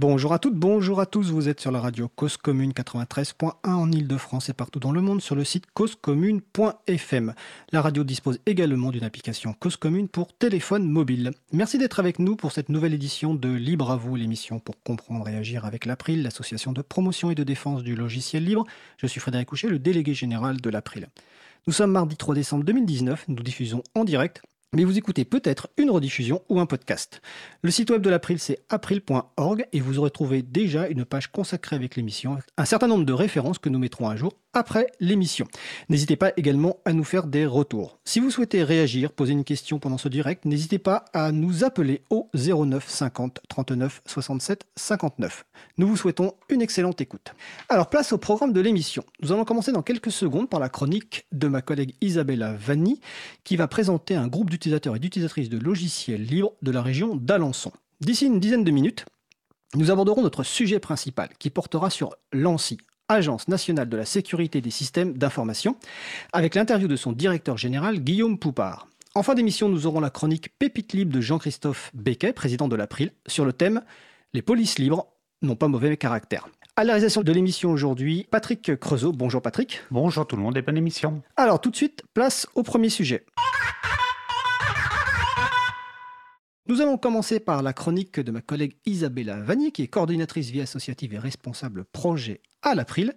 Bonjour à toutes, bonjour à tous, vous êtes sur la radio Cause Commune 93.1 en Ile-de-France et partout dans le monde sur le site causecommune.fm. La radio dispose également d'une application Cause Commune pour téléphone mobile. Merci d'être avec nous pour cette nouvelle édition de Libre à vous, l'émission pour comprendre et agir avec l'April, l'association de promotion et de défense du logiciel libre. Je suis Frédéric Couchet, le délégué général de l'April. Nous sommes mardi 3 décembre 2019, nous diffusons en direct mais vous écoutez peut-être une rediffusion ou un podcast. Le site web de l'April, c'est april.org et vous aurez trouvé déjà une page consacrée avec l'émission, un certain nombre de références que nous mettrons à jour après l'émission. N'hésitez pas également à nous faire des retours. Si vous souhaitez réagir, poser une question pendant ce direct, n'hésitez pas à nous appeler au 09 50 39 67 59. Nous vous souhaitons une excellente écoute. Alors place au programme de l'émission. Nous allons commencer dans quelques secondes par la chronique de ma collègue Isabella Vanni qui va présenter un groupe d'utilisateurs et d'utilisatrices de logiciels libres de la région d'Alençon. D'ici une dizaine de minutes, nous aborderons notre sujet principal qui portera sur l'ANSI, Agence nationale de la sécurité des systèmes d'information, avec l'interview de son directeur général Guillaume Poupard. En fin d'émission, nous aurons la chronique Pépite libre de Jean-Christophe Becquet, président de l'April, sur le thème Les polices libres n'ont pas mauvais caractère. À la réalisation de l'émission aujourd'hui, Patrick Creusot. Bonjour Patrick. Bonjour tout le monde et bonne émission. Alors tout de suite, place au premier sujet. Nous allons commencer par la chronique de ma collègue Isabella Vanier, qui est coordinatrice vie associative et responsable projet à l'April.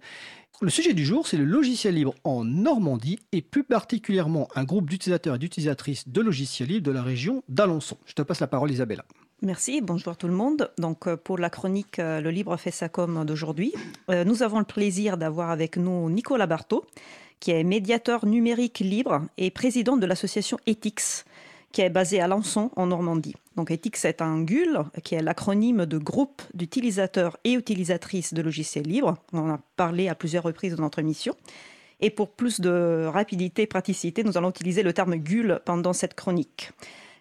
Le sujet du jour, c'est le logiciel libre en Normandie et plus particulièrement un groupe d'utilisateurs et d'utilisatrices de logiciels libres de la région d'Alençon. Je te passe la parole Isabella. Merci, bonjour tout le monde. Donc euh, pour la chronique euh, Le Libre fait sa com d'aujourd'hui, euh, nous avons le plaisir d'avoir avec nous Nicolas Barthaud, qui est médiateur numérique libre et président de l'association Ethics qui est basé à Lançon, en Normandie. Donc ETIX est un GUL, qui est l'acronyme de groupe d'utilisateurs et utilisatrices de logiciels libres. On en a parlé à plusieurs reprises dans notre émission. Et pour plus de rapidité et praticité, nous allons utiliser le terme GUL pendant cette chronique.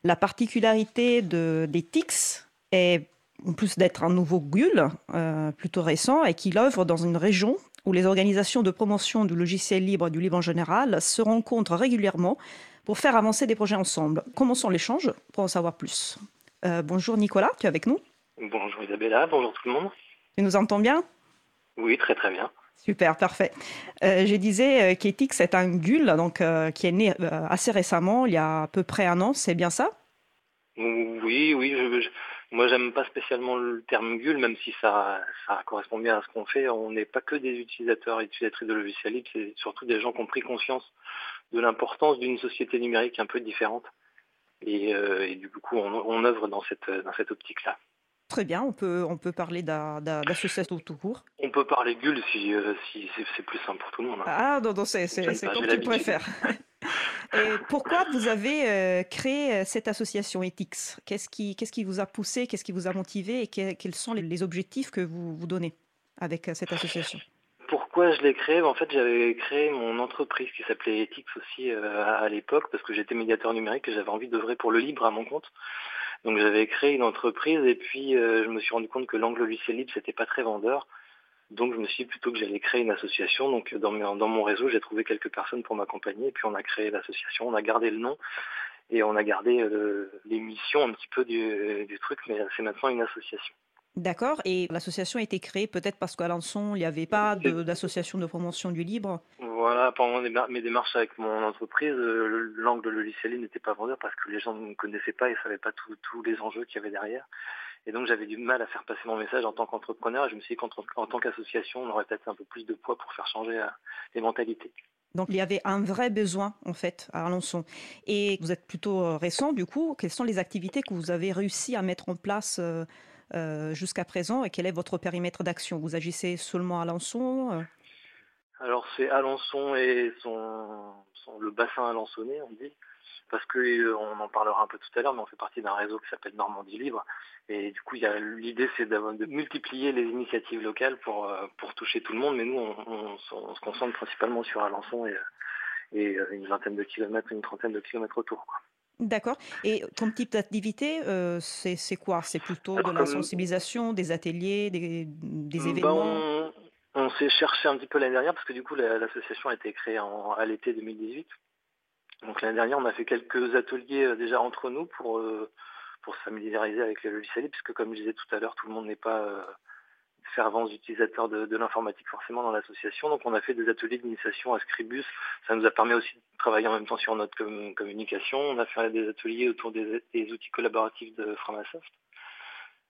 La particularité d'ETIX est, en plus d'être un nouveau GUL, euh, plutôt récent, et qu'il œuvre dans une région où les organisations de promotion du logiciel libre et du libre en général se rencontrent régulièrement pour faire avancer des projets ensemble. Commençons l'échange pour en savoir plus. Euh, bonjour Nicolas, tu es avec nous? Bonjour Isabella, bonjour tout le monde. Tu nous entends bien? Oui, très très bien. Super, parfait. Euh, je disais euh, qu'Ethics est un GUL donc, qui est né assez récemment, il y a à peu près un an, c'est bien ça? Oui, oui. Je, moi, j'aime pas spécialement le terme GUL, même si ça, ça correspond bien à ce qu'on fait. On n'est pas que des utilisateurs et utilisatrices de logiciels libres, c'est surtout des gens qui ont pris conscience de l'importance d'une société numérique un peu différente. Et, euh, du coup, on, œuvre dans cette, dans cette optique-là. Très bien, on peut, on peut parler d'association tout court. On peut parler GUL si, euh, si c'est plus simple pour tout le monde. Hein. Ah non, non c'est comme tu préfères. Pourquoi vous avez euh, créé cette association Ethics? Qu'est-ce qui, vous a poussé, qu'est-ce qui vous a motivé? Et quels sont les objectifs que vous vous donnez avec cette association? Pourquoi je l'ai créé? En fait, j'avais créé mon entreprise qui s'appelait Ethics aussi euh, à, l'époque parce que j'étais médiateur numérique et j'avais envie d'œuvrer pour le libre à mon compte. Donc j'avais créé une entreprise et puis euh, je me suis rendu compte que l'angle logiciel libre c'était pas très vendeur. Donc je me suis dit plutôt que j'allais créer une association. Donc dans, dans mon réseau j'ai trouvé quelques personnes pour m'accompagner et puis on a créé l'association. On a gardé le nom et on a gardé euh, les missions un petit peu du truc, mais c'est maintenant une association. D'accord. Et l'association a été créée peut-être parce qu'à Lançon, il n'y avait pas d'association de, promotion du libre? Voilà, pendant mes démarches avec mon entreprise, euh, l'angle de logiciel n'était pas vendeur parce que les gens ne connaissaient pas et ne savaient pas tous les enjeux qu'il y avait derrière. Et donc j'avais du mal à faire passer mon message en tant qu'entrepreneur. Je me suis dit qu'en tant qu'association, on aurait peut-être un peu plus de poids pour faire changer euh, les mentalités. Donc il y avait un vrai besoin en fait à Alençon. Et vous êtes plutôt euh, récent du coup. Quelles sont les activités que vous avez réussi à mettre en place euh, jusqu'à présent? Et quel est votre périmètre d'action? Vous agissez seulement à Alençon euh? Alors c'est Alençon et son, le bassin alençonnais, on dit, parce qu'on euh, en parlera un peu tout à l'heure, mais on fait partie d'un réseau qui s'appelle Normandie Libre. Et du coup, l'idée, c'est de multiplier les initiatives locales pour, pour toucher tout le monde. Mais nous, on, se concentre principalement sur Alençon et, et, une vingtaine de kilomètres, une trentaine de kilomètres autour. D'accord. Et comme type d'activité, euh, c'est quoi? C'est plutôt de la sensibilisation, des ateliers, des, ben, événements? On, s'est cherché un petit peu l'année dernière parce que du coup l'association a été créée en, à l'été 2018. Donc l'année dernière, on a fait quelques ateliers euh, déjà entre nous pour, euh, pour se familiariser avec le logiciel, puisque comme je disais tout à l'heure, tout le monde n'est pas fervents utilisateurs de, l'informatique forcément dans l'association. Donc on a fait des ateliers d'initiation à Scribus. Ça nous a permis aussi de travailler en même temps sur notre communication. On a fait des ateliers autour des, outils collaboratifs de Framasoft.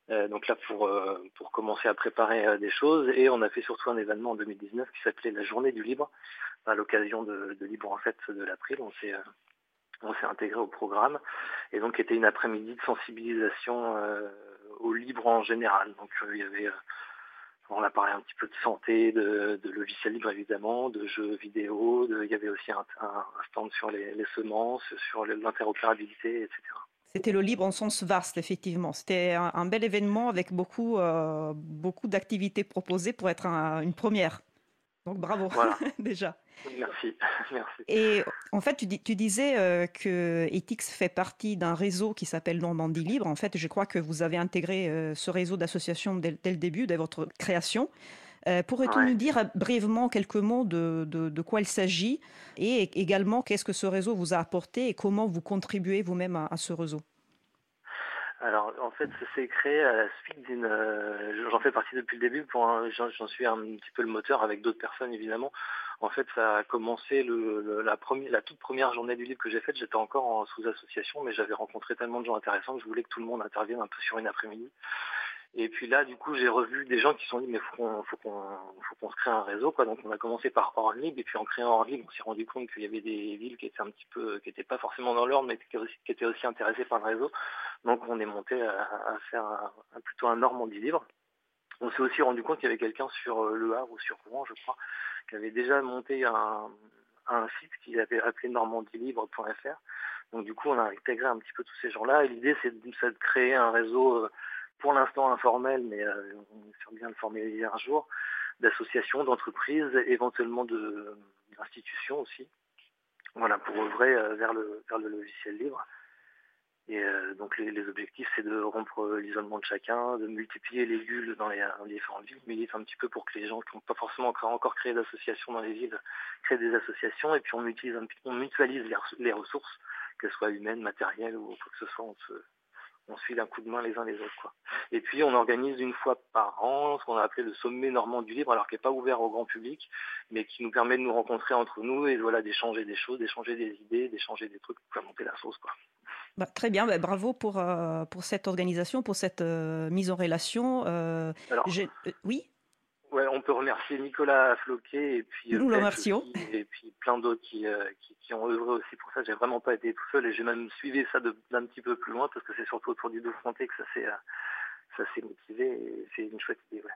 Euh, donc là pour, euh, pour commencer à préparer euh, des choses. Et on a fait surtout un événement en 2019 qui s'appelait la journée du libre. À l'occasion de, Libre en fait de l'April on s'est on s'est intégré au programme. Et donc était une après-midi de sensibilisation au libre en général. Donc il y avait on a parlé un petit peu de santé, de, logiciels libres évidemment, de jeux vidéo, il y avait aussi un, stand sur les, semences, sur l'interopérabilité, etc. C'était le libre en sens vaste, effectivement. C'était un, bel événement avec beaucoup, euh, beaucoup d'activités proposées pour être une première. Donc bravo déjà. Merci, merci. Et en fait, tu, tu disais euh, que Ethics fait partie d'un réseau qui s'appelle Normandie Libre. En fait, je crois que vous avez intégré euh, ce réseau d'associations dès, le début de votre création. Euh, Pourrais-tu nous dire brièvement quelques mots de, de, quoi il s'agit et également qu'est-ce que ce réseau vous a apporté et comment vous contribuez vous-même à ce réseau? Alors en fait, ça s'est créé à la suite d'une. Euh, j'en fais partie depuis le début. Pour j'en suis un petit peu le moteur avec d'autres personnes évidemment. En fait, ça a commencé le, la première, la toute première journée du livre que j'ai faite. J'étais encore en sous-association, mais j'avais rencontré tellement de gens intéressants que je voulais que tout le monde intervienne un peu sur une après-midi. Et puis là, du coup, j'ai revu des gens qui se sont dit, mais faut qu'on, faut qu'on, faut qu'on se crée un réseau, quoi. Donc, on a commencé par Orlib, et puis en créant Orlib, on s'est rendu compte qu'il y avait des villes qui étaient un petit peu, qui n'étaient pas forcément dans l'ordre, mais qui, étaient aussi intéressées par le réseau. Donc, on est monté à, faire un, plutôt un Normandie libre. On s'est aussi rendu compte qu'il y avait quelqu'un sur euh, Le Havre ou sur Rouen, je crois, qui avait déjà monté un, un site qu'il avait appelé normandielibre.fr. Donc, du coup, on a intégré un petit peu tous ces gens-là. Et l'idée, c'est de, de, créer un réseau euh, pour l'instant informel, mais euh, on espère bien le formaliser un jour, d'associations, d'entreprises, éventuellement d'institutions aussi. Voilà, pour œuvrer euh, vers le, vers le logiciel libre. Et euh, donc les, objectifs, c'est de rompre l'isolement de chacun, de multiplier les bulles dans les, différentes villes, mais un petit peu pour que les gens qui n'ont pas forcément encore créé d'associations dans les villes créent des associations, et puis on, utilise on mutualise les, ressources, qu'elles soient humaines, matérielles ou quoi que ce soit. On suit d'un coup de main les uns les autres. Quoi. Et puis on organise une fois par an ce qu'on a appelé le sommet normand du libre, alors qui n'est pas ouvert au grand public, mais qui nous permet de nous rencontrer entre nous et voilà d'échanger des choses, d'échanger des idées, d'échanger des trucs pour monter la sauce. Quoi. Bah, très bien, bah, bravo pour, euh, pour cette organisation, pour cette euh, mise en relation. Euh, oui? On peut remercier Nicolas Floquet et puis Nous et puis plein d'autres qui, qui, ont œuvré aussi pour ça. J'ai vraiment pas été tout seul et j'ai même suivi ça d'un petit peu plus loin parce que c'est surtout autour du fronté que ça s'est ça s'est motivé et c'est une chouette idée. Ouais.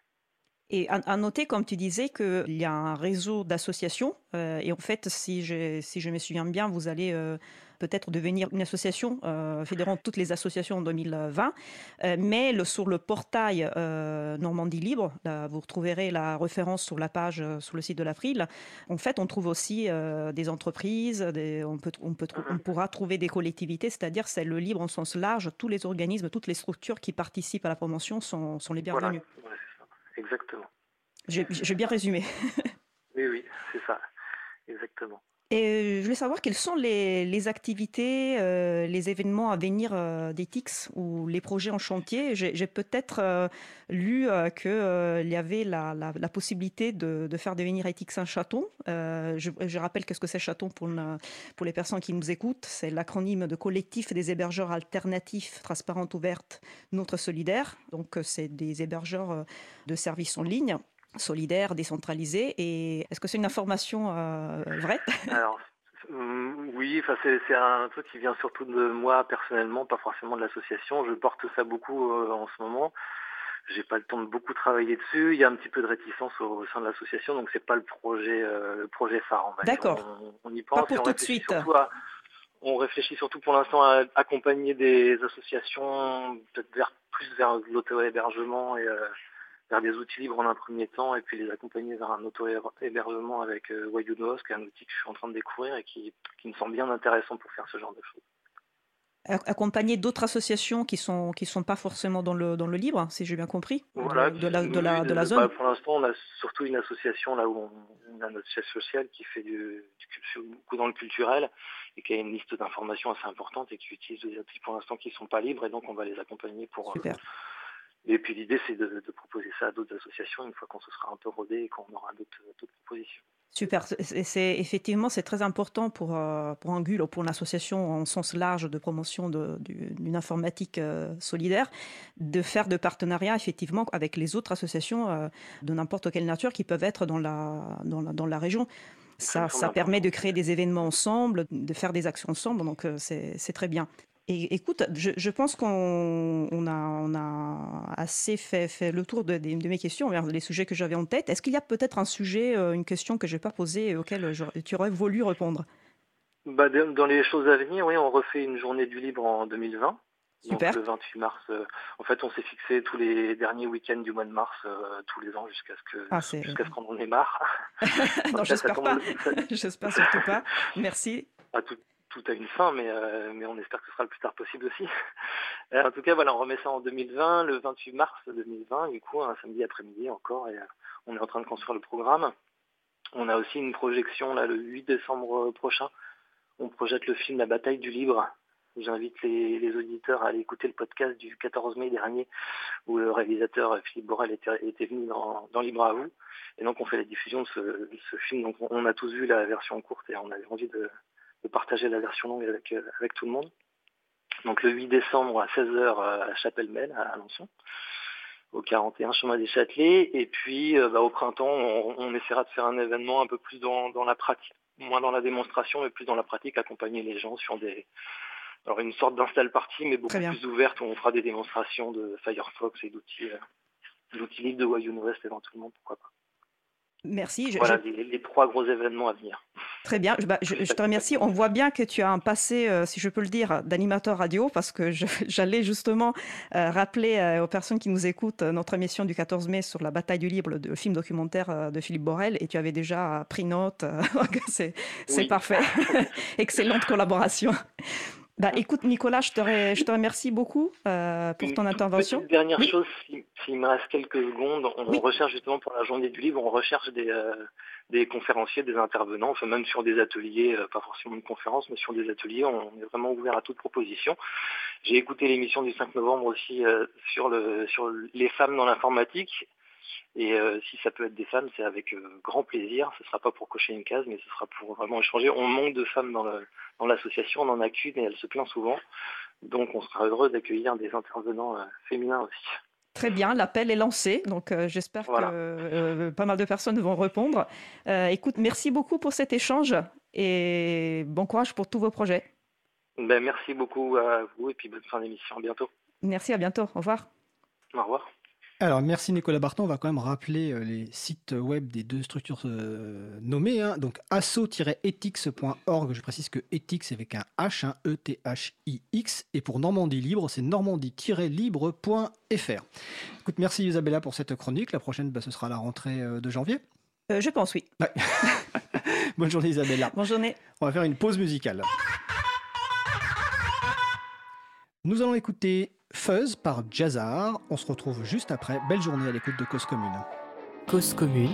Et à, noter, comme tu disais, qu'il y a un réseau d'associations. Euh, et en fait, si je, si je me souviens bien, vous allez euh, peut-être devenir une association euh, fédérant toutes les associations en 2020. mais le, sur le portail Normandie Libre, vous retrouverez la référence sur la page sur le site de l'April. En fait, on trouve aussi des entreprises, on, peut, on, peut, on pourra trouver des collectivités, c'est-à-dire c'est le libre en sens large. Tous les organismes, toutes les structures qui participent à la promotion sont, sont les bienvenus. Exactement. J'ai bien résumé. oui, oui, c'est ça. Exactement. Euh, je voulais savoir quelles sont les, activités, euh, les événements à venir euh, ou les projets en chantier. J'ai peut-être lu qu'il y avait la, possibilité de, faire devenir Ethics un chaton. Je, rappelle qu'est-ce que c'est chaton pour, pour les personnes qui nous écoutent. C'est l'acronyme de collectif des hébergeurs alternatifs, transparentes, ouvertes, notre solidaire. Donc c'est des hébergeurs de services en ligne solidaire, décentralisé. Et est-ce que c'est une information euh, vraie? Alors, mm, oui, enfin c'est un truc qui vient surtout de moi personnellement, pas forcément de l'association. Je porte ça beaucoup euh, en ce moment. J'ai pas le temps de beaucoup travailler dessus. Il y a un petit peu de réticence au, sein de l'association, donc c'est pas le projet, euh, le projet phare. D'accord. On, y pense. Pas pour tout de suite. on réfléchit surtout pour l'instant à accompagner des associations peut-être vers plus vers l'auto-hébergement et vers des outils libres en un premier temps et puis les accompagner vers un auto-hébergement avec euh, qui est un outil que je suis en train de découvrir et qui, me semble bien intéressant pour faire ce genre de choses. accompagner d'autres associations qui sont qui sont pas forcément dans le dans le libre, si j'ai bien compris, voilà, de, la de la, de la bah, zone. pour l'instant, on a surtout une association là où on, a notre chef social qui fait du, du, beaucoup dans le culturel et qui a une liste d'informations assez importante et qui utilise des outils pour l'instant qui sont pas libres et donc on va les accompagner pour. Super. Et puis l'idée c'est de, de, proposer ça à d'autres associations une fois qu'on se sera un peu rodé et qu'on aura d'autres propositions. Super. C'est effectivement c'est très important pour euh, pour Angul ou pour l'association en sens large de promotion d'une informatique euh, solidaire de faire de partenariats effectivement avec les autres associations euh, de n'importe quelle nature qui peuvent être dans la dans la, dans la région. Ça, ça permet de créer des événements ensemble, de faire des actions ensemble, donc c'est très bien. Et écoute, je, je pense qu'on on a, on a assez fait, fait le tour de, de, de mes questions, les sujets que j'avais en tête. Est-ce qu'il y a peut-être un sujet, euh, une question que je n'ai pas posée et auquel tu aurais voulu répondre? Bah, Dans les choses à venir, oui, on refait une journée du libre en 2020. Super. Donc, le 28 mars, euh, en fait, on s'est fixé tous les derniers week-ends du mois de mars, euh, tous les ans, jusqu'à ce que ah, jusqu'à ce qu'on en ait marre. non, j'espère pas. j'espère surtout pas. Merci. À tout, tout a une fin, mais, euh, mais on espère que ce sera le plus tard possible aussi. Euh, en tout cas, voilà, on remet ça en 2020, le 28 mars 2020, du coup, un samedi après-midi encore, et euh, on est en train de construire le programme. On a aussi une projection là le 8 décembre prochain. On projette le film La bataille du libre. J'invite les, auditeurs à aller écouter le podcast du 14 mai dernier où le réalisateur Philippe Borel était, venu dans, Libre à vous. Et donc on fait la diffusion de ce film. Donc on a tous vu la version courte et on avait envie de, de partager la version longue avec, euh, avec tout le monde. Donc le 8 décembre à 16h à la Chapelle Mel à Alençon, au 41 chemin des Châtelets. Et puis euh, bah, au printemps, on, on, essaiera de faire un événement un peu plus dans, dans, la pratique, moins dans la démonstration, mais plus dans la pratique, accompagner les gens sur des... Alors une sorte d'install party, mais beaucoup plus ouverte, où on fera des démonstrations de Firefox et d'outils euh, d'outils libres de Wayne West éventuellement, pourquoi pas. Merci. Je, voilà je... Les, les, trois gros événements à venir. Très bien, je, bah, je, je, te remercie. On voit bien que tu as un passé, euh, si je peux le dire, d'animateur radio, parce que j'allais justement euh, rappeler euh, aux personnes qui nous écoutent notre émission du 14 mai sur la bataille du libre, le film documentaire de Philippe Borel, et tu avais déjà pris note. C'est oui. parfait. Excellente collaboration. Bah, écoute, Nicolas, je te, re, je te remercie beaucoup euh, pour ton Une intervention. Petite dernière oui. chose, s'il si, me reste quelques secondes, on oui. recherche justement pour la journée du livre, on recherche des, euh, des conférenciers, des intervenants, enfin même sur des ateliers, euh, pas forcément une conférence, mais sur des ateliers, on, on est vraiment ouvert à toute proposition. J'ai écouté l'émission du 5 novembre aussi euh, sur, le, sur les femmes dans l'informatique. Et euh, si ça peut être des femmes, c'est avec euh, grand plaisir. Ce ne sera pas pour cocher une case, mais ce sera pour vraiment échanger. On manque de femmes dans l'association, on en a qu'une et elle se plaint souvent. Donc on sera heureux d'accueillir des intervenants euh, féminins aussi. Très bien, l'appel est lancé, donc j'espère voilà. que pas mal de personnes vont répondre. Écoute, merci beaucoup pour cet échange et bon courage pour tous vos projets. Ben, merci beaucoup à vous et puis bonne fin d'émission. À bientôt. Merci, à bientôt. Au revoir. Au revoir. Alors, merci Nicolas Barton. On va quand même rappeler euh, les sites web des deux structures euh, nommées. Hein. Donc, asso-ethics.org. Je précise que ethics c'est avec un H, un E-T-H-I-X. Et pour Normandie Libre, c'est normandie-libre.fr. Écoute, merci Isabella pour cette chronique. La prochaine, bah, ce sera la rentrée euh, de janvier. Euh, je pense, oui. Ouais. Bonne journée Isabella. Bonne journée. On va faire une pause musicale. Nous allons écouter Fuzz par Jazzar. On se retrouve juste après. Belle journée à l'écoute de Cause Commune. Cause Commune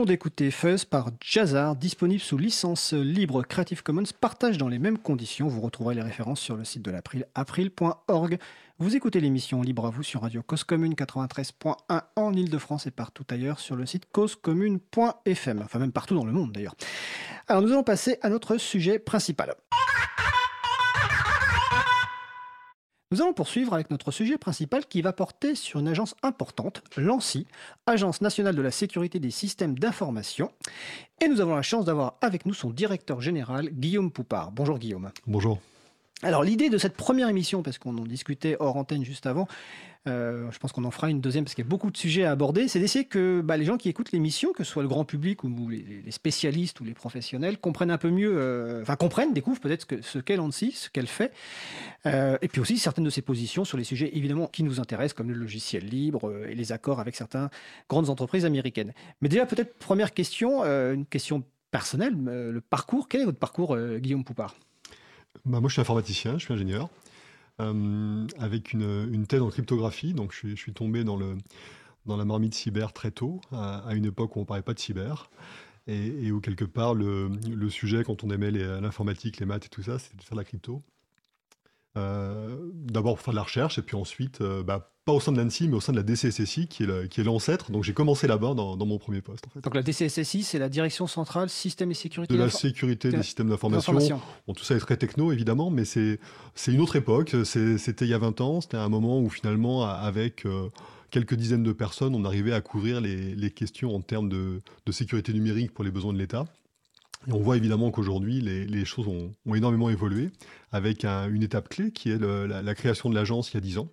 venons d'écouter Fuzz par Jazzar, disponible sous licence libre Creative Commons, partage dans les mêmes conditions. Vous retrouverez les références sur le site de l'April, april.org. Vous écoutez l'émission Libre à vous sur Radio Cause Commune 93.1 en Ile-de-France et partout ailleurs sur le site causecommune.fm, enfin même partout dans le monde d'ailleurs. Alors nous allons passer à notre sujet principal. Nous allons poursuivre avec notre sujet principal qui va porter sur une agence importante, l'ANSI, Agence nationale de la sécurité des systèmes d'information. Et nous avons la chance d'avoir avec nous son directeur général, Guillaume Poupard. Bonjour Guillaume. Bonjour. Alors l'idée de cette première émission, parce qu'on en discutait hors antenne juste avant, je pense qu'on en fera une deuxième parce qu'il y a beaucoup de sujets à aborder, c'est d'essayer que bah, les gens qui écoutent l'émission, que ce soit le grand public ou les, spécialistes ou les professionnels, comprennent un peu mieux, euh, enfin comprennent, découvrent peut-être ce qu'est l'ANSI, ce qu'elle fait, euh, et puis aussi certaines de ses positions sur les sujets évidemment qui nous intéressent, comme le logiciel libre et les accords avec certaines grandes entreprises américaines. Mais déjà peut-être première question, une question personnelle, le parcours, quel est votre parcours Guillaume Poupard? Bah, moi, je suis informaticien, je suis ingénieur, euh, avec une, une, thèse en cryptographie. Donc, je, suis tombé dans, la marmite cyber très tôt, à, une époque où on ne parlait pas de cyber. Et, où, quelque part, le, sujet, quand on aimait l'informatique, les, maths et tout ça, c'était de faire de la crypto. Euh, d'abord pour faire de la recherche, et puis ensuite, euh, bah, pas au sein de l'ANSI, mais au sein de la DCSSI, qui est l'ancêtre. Donc j'ai commencé là-bas dans, mon premier poste. En fait. Donc la DCSSI, c'est la Direction Centrale Système et Sécurité De la sécurité des systèmes d'information. Bon, tout ça est très techno, évidemment, mais c'est une autre époque. C'était il y a 20 ans, c'était un moment où finalement, avec... Euh, quelques dizaines de personnes, on arrivait à couvrir les, questions en termes de, de, sécurité numérique pour les besoins de l'État. On voit évidemment qu'aujourd'hui, les, choses ont, énormément évolué, avec une étape clé qui est la, création de l'agence il y a 10 ans,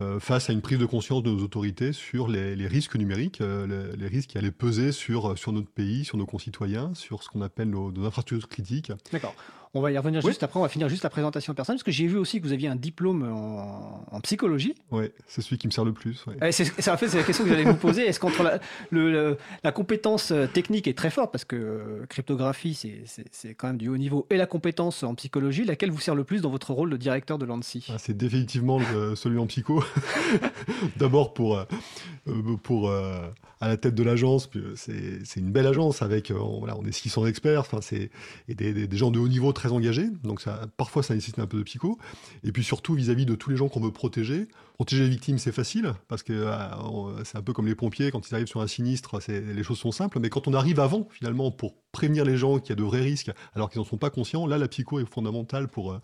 euh, face à une prise de conscience de nos autorités sur les, risques numériques, euh, les, risques qui allaient peser sur, sur notre pays, sur nos concitoyens, sur ce qu'on appelle nos, nos infrastructures critiques. D'accord. On va y revenir juste après, on va finir juste la présentation personnelle, parce que j'ai vu aussi que vous aviez un diplôme en, psychologie. Oui, c'est celui qui me sert le plus. Ouais. C'est, en fait, c'est la question que j'allais vous poser. Est-ce qu'entre la, la, compétence euh, technique est très forte, parce que euh, cryptographie, c'est, quand même du haut niveau, et la compétence en psychologie, laquelle vous sert le plus dans votre rôle de directeur de l'ANSI ah, C'est définitivement celui en psycho. D'abord pour, euh, pour à la tête de l'agence, c'est, une belle agence avec, voilà, on est 600 experts, enfin, c'est, et des, des gens de haut niveau très engagé, donc ça, parfois ça nécessite un peu de psycho. Et puis surtout vis-à-vis de tous les gens qu'on veut protéger. Protéger les victimes, c'est facile, parce que euh, c'est un peu comme les pompiers, quand ils arrivent sur un sinistre, les choses sont simples. Mais quand on arrive avant, finalement, pour prévenir les gens qu'il y a de vrais risques, alors qu'ils n'en sont pas conscients, là, la psycho est fondamentale pour euh,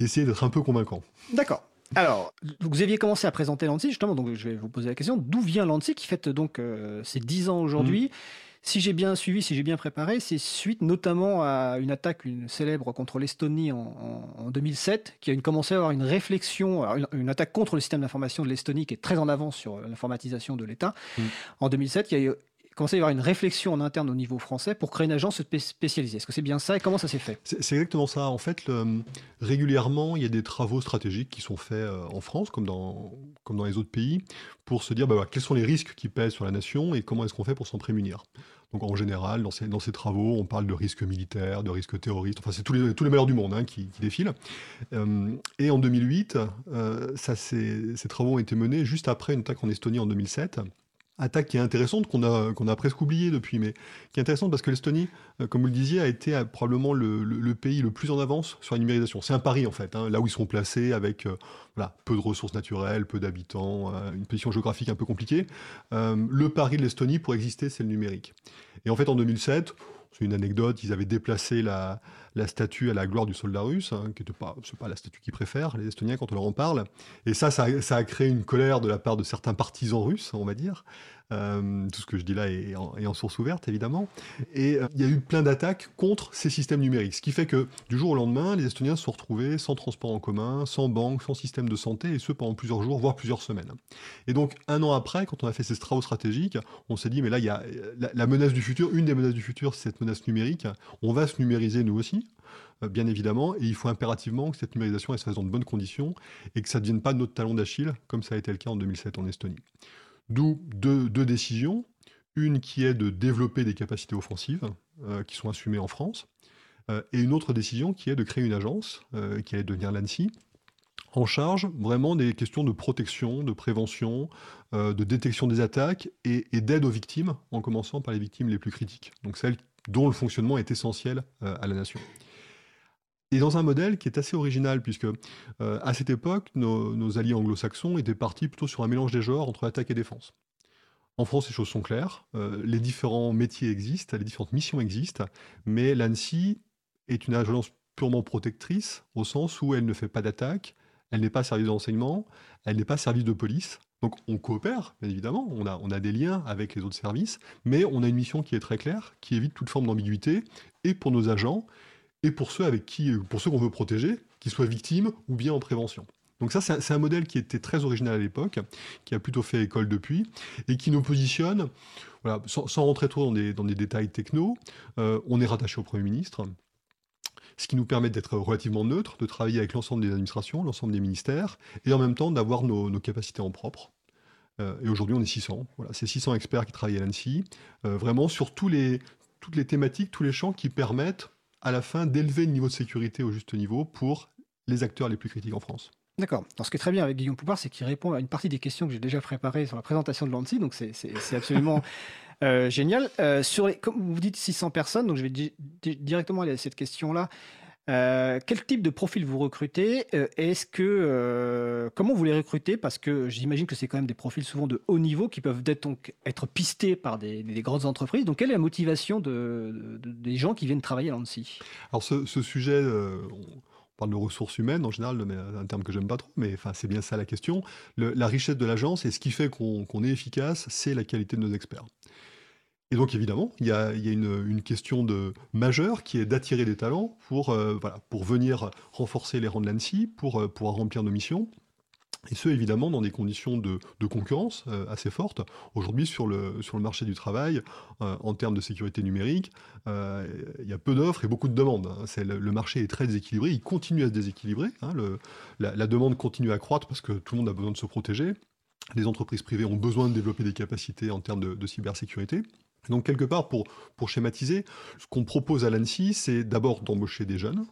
essayer d'être un peu convaincant. D'accord. Alors, vous aviez commencé à présenter l'ANSI, justement, donc je vais vous poser la question, d'où vient l'ANSI qui fête donc euh, ses 10 ans aujourd'hui? Mmh. Si j'ai bien suivi, si j'ai bien préparé, c'est suite notamment à une attaque une célèbre contre l'Estonie en, 2007, qui a une, commencé à avoir une réflexion, une, attaque contre le système d'information de l'Estonie qui est très en avance sur l'informatisation de l'État. Mm. En 2007, il y a commencé à y avoir une réflexion en interne au niveau français pour créer une agence spécialisée. Est-ce que c'est bien ça et comment ça s'est fait? C'est exactement ça. En fait, régulièrement, il y a des travaux stratégiques qui sont faits euh, en France, comme dans, comme dans les autres pays, pour se dire bah, quels sont les risques qui pèsent sur la nation et comment est-ce qu'on fait pour s'en prémunir? Donc en général, dans ces, travaux, on parle de risques militaires, de risques terroristes, enfin c'est tous les, tous les malheurs du monde hein, qui, défilent. Euh, et en 2008, euh, ça, ces travaux ont été menés juste après une attaque en Estonie en 2007 attaque qui est intéressante, qu'on a, presque oublié depuis, mais qui est intéressante parce que l'Estonie, euh, comme vous le disiez, a été euh, probablement le, pays le plus en avance sur la numérisation. C'est un pari en fait, hein, là où ils sont placés avec euh, peu de ressources naturelles, peu d'habitants, une position géographique un peu compliquée. le pari de l'Estonie pour exister, c'est le numérique. Et en fait, en 2007, c'est une anecdote, ils avaient déplacé la, statue à la gloire du soldat russe, hein, qui n'est pas la statue qu'ils préfèrent, les Estoniens, quand on leur en parle. Et ça, ça, a créé une colère de la part de certains partisans russes, on va dire. Euh, tout ce que je dis là est en, source ouverte, évidemment. Et euh, il y a eu plein d'attaques contre ces systèmes numériques. Ce qui fait que du jour au lendemain, les Estoniens se sont retrouvés sans transport en commun, sans banque, sans système de santé, et ce pendant plusieurs jours, voire plusieurs semaines. Et donc, un an après, quand on a fait ces travaux stratégiques, on s'est dit, mais là, il y a la, la menace du futur, une des menaces du futur, c'est cette menace numérique. On va se numériser nous aussi. Euh, bien évidemment, et il faut impérativement que cette numérisation se fasse dans de bonnes conditions et que ça ne devienne pas notre talon d'Achille, comme ça a été le cas en 2007 en Estonie. D'où deux, décisions. Une qui est de développer des capacités offensives euh, qui sont assumées en France, euh, et une autre décision qui est de créer une agence qui allait devenir l'ANSI, en charge vraiment des questions de protection, de prévention, euh, de détection des attaques et, d'aide aux victimes, en commençant par les victimes les plus critiques, donc celles dont le fonctionnement est essentiel euh, à la nation. Et dans un modèle qui est assez original, puisque euh, à cette époque, nos, alliés anglo-saxons étaient partis plutôt sur un mélange des genres entre attaque et défense. En France, les choses sont claires. les différents métiers existent, les différentes missions existent, mais l'ANSI est une agence purement protectrice, au sens où elle ne fait pas d'attaque, elle n'est pas service d'enseignement, elle n'est pas service de police. Donc on coopère, bien évidemment, on a des liens avec les autres services, mais on a une mission qui est très claire, qui évite toute forme d'ambiguïté, et pour nos agents, et pour ceux avec qui, pour ceux qu'on veut protéger, qu'ils soient victimes ou bien en prévention. Donc ça, c'est un, modèle qui était très original à l'époque, qui a plutôt fait école depuis, et qui nous positionne, voilà, sans, rentrer trop dans des, dans des détails techno, euh, on est rattaché au Premier ministre, ce qui nous permet d'être relativement neutre, de travailler avec l'ensemble des administrations, l'ensemble des ministères, et en même temps d'avoir nos, capacités en propre. Euh, et aujourd'hui, on est 600. Voilà, c'est 600 experts qui travaillent à l'ANSI, euh, vraiment sur tous les, toutes les thématiques, tous les champs qui permettent à la fin d'élever le niveau de sécurité au juste niveau pour les acteurs les plus critiques en France. D'accord. ce qui est très bien avec Guillaume Poupard, c'est qu'il répond à une partie des questions que j'ai déjà préparées sur la présentation de l'ANSI, donc c'est absolument Euh, génial. Euh, sur les, comme vous dites 600 personnes, donc je vais directement aller à cette question-là. Euh, quel type de profil vous recrutez Est-ce que comment vous les recrutez? Parce que j'imagine que c'est quand même des profils souvent de haut niveau qui peuvent être, donc, être pistés par des, grandes entreprises. Donc quelle est la motivation de, des gens qui viennent travailler à l'ANSI Alors ce, sujet, on parle de ressources humaines en général, un terme que j'aime pas trop, mais enfin c'est bien ça la question. la richesse de l'agence et ce qui fait qu'on est efficace, c'est la qualité de nos experts. Et donc évidemment, il y a, une, question majeure qui est d'attirer des talents pour, euh, venir renforcer les rangs de l'ANSI, pour euh, pouvoir remplir nos missions. Et ce, évidemment, dans des conditions de, concurrence euh, assez fortes. Aujourd'hui, sur le, sur le marché du travail, en termes de sécurité numérique, il y a peu d'offres et beaucoup de demandes. Hein. Le, marché est très déséquilibré, il continue à se déséquilibrer. Hein. la, demande continue à croître parce que tout le monde a besoin de se protéger. Les entreprises privées ont besoin de développer des capacités en termes de cybersécurité. Donc quelque part, pour, pour schématiser, ce qu'on propose à l'ANSI, c'est d'abord d'embaucher des jeunes.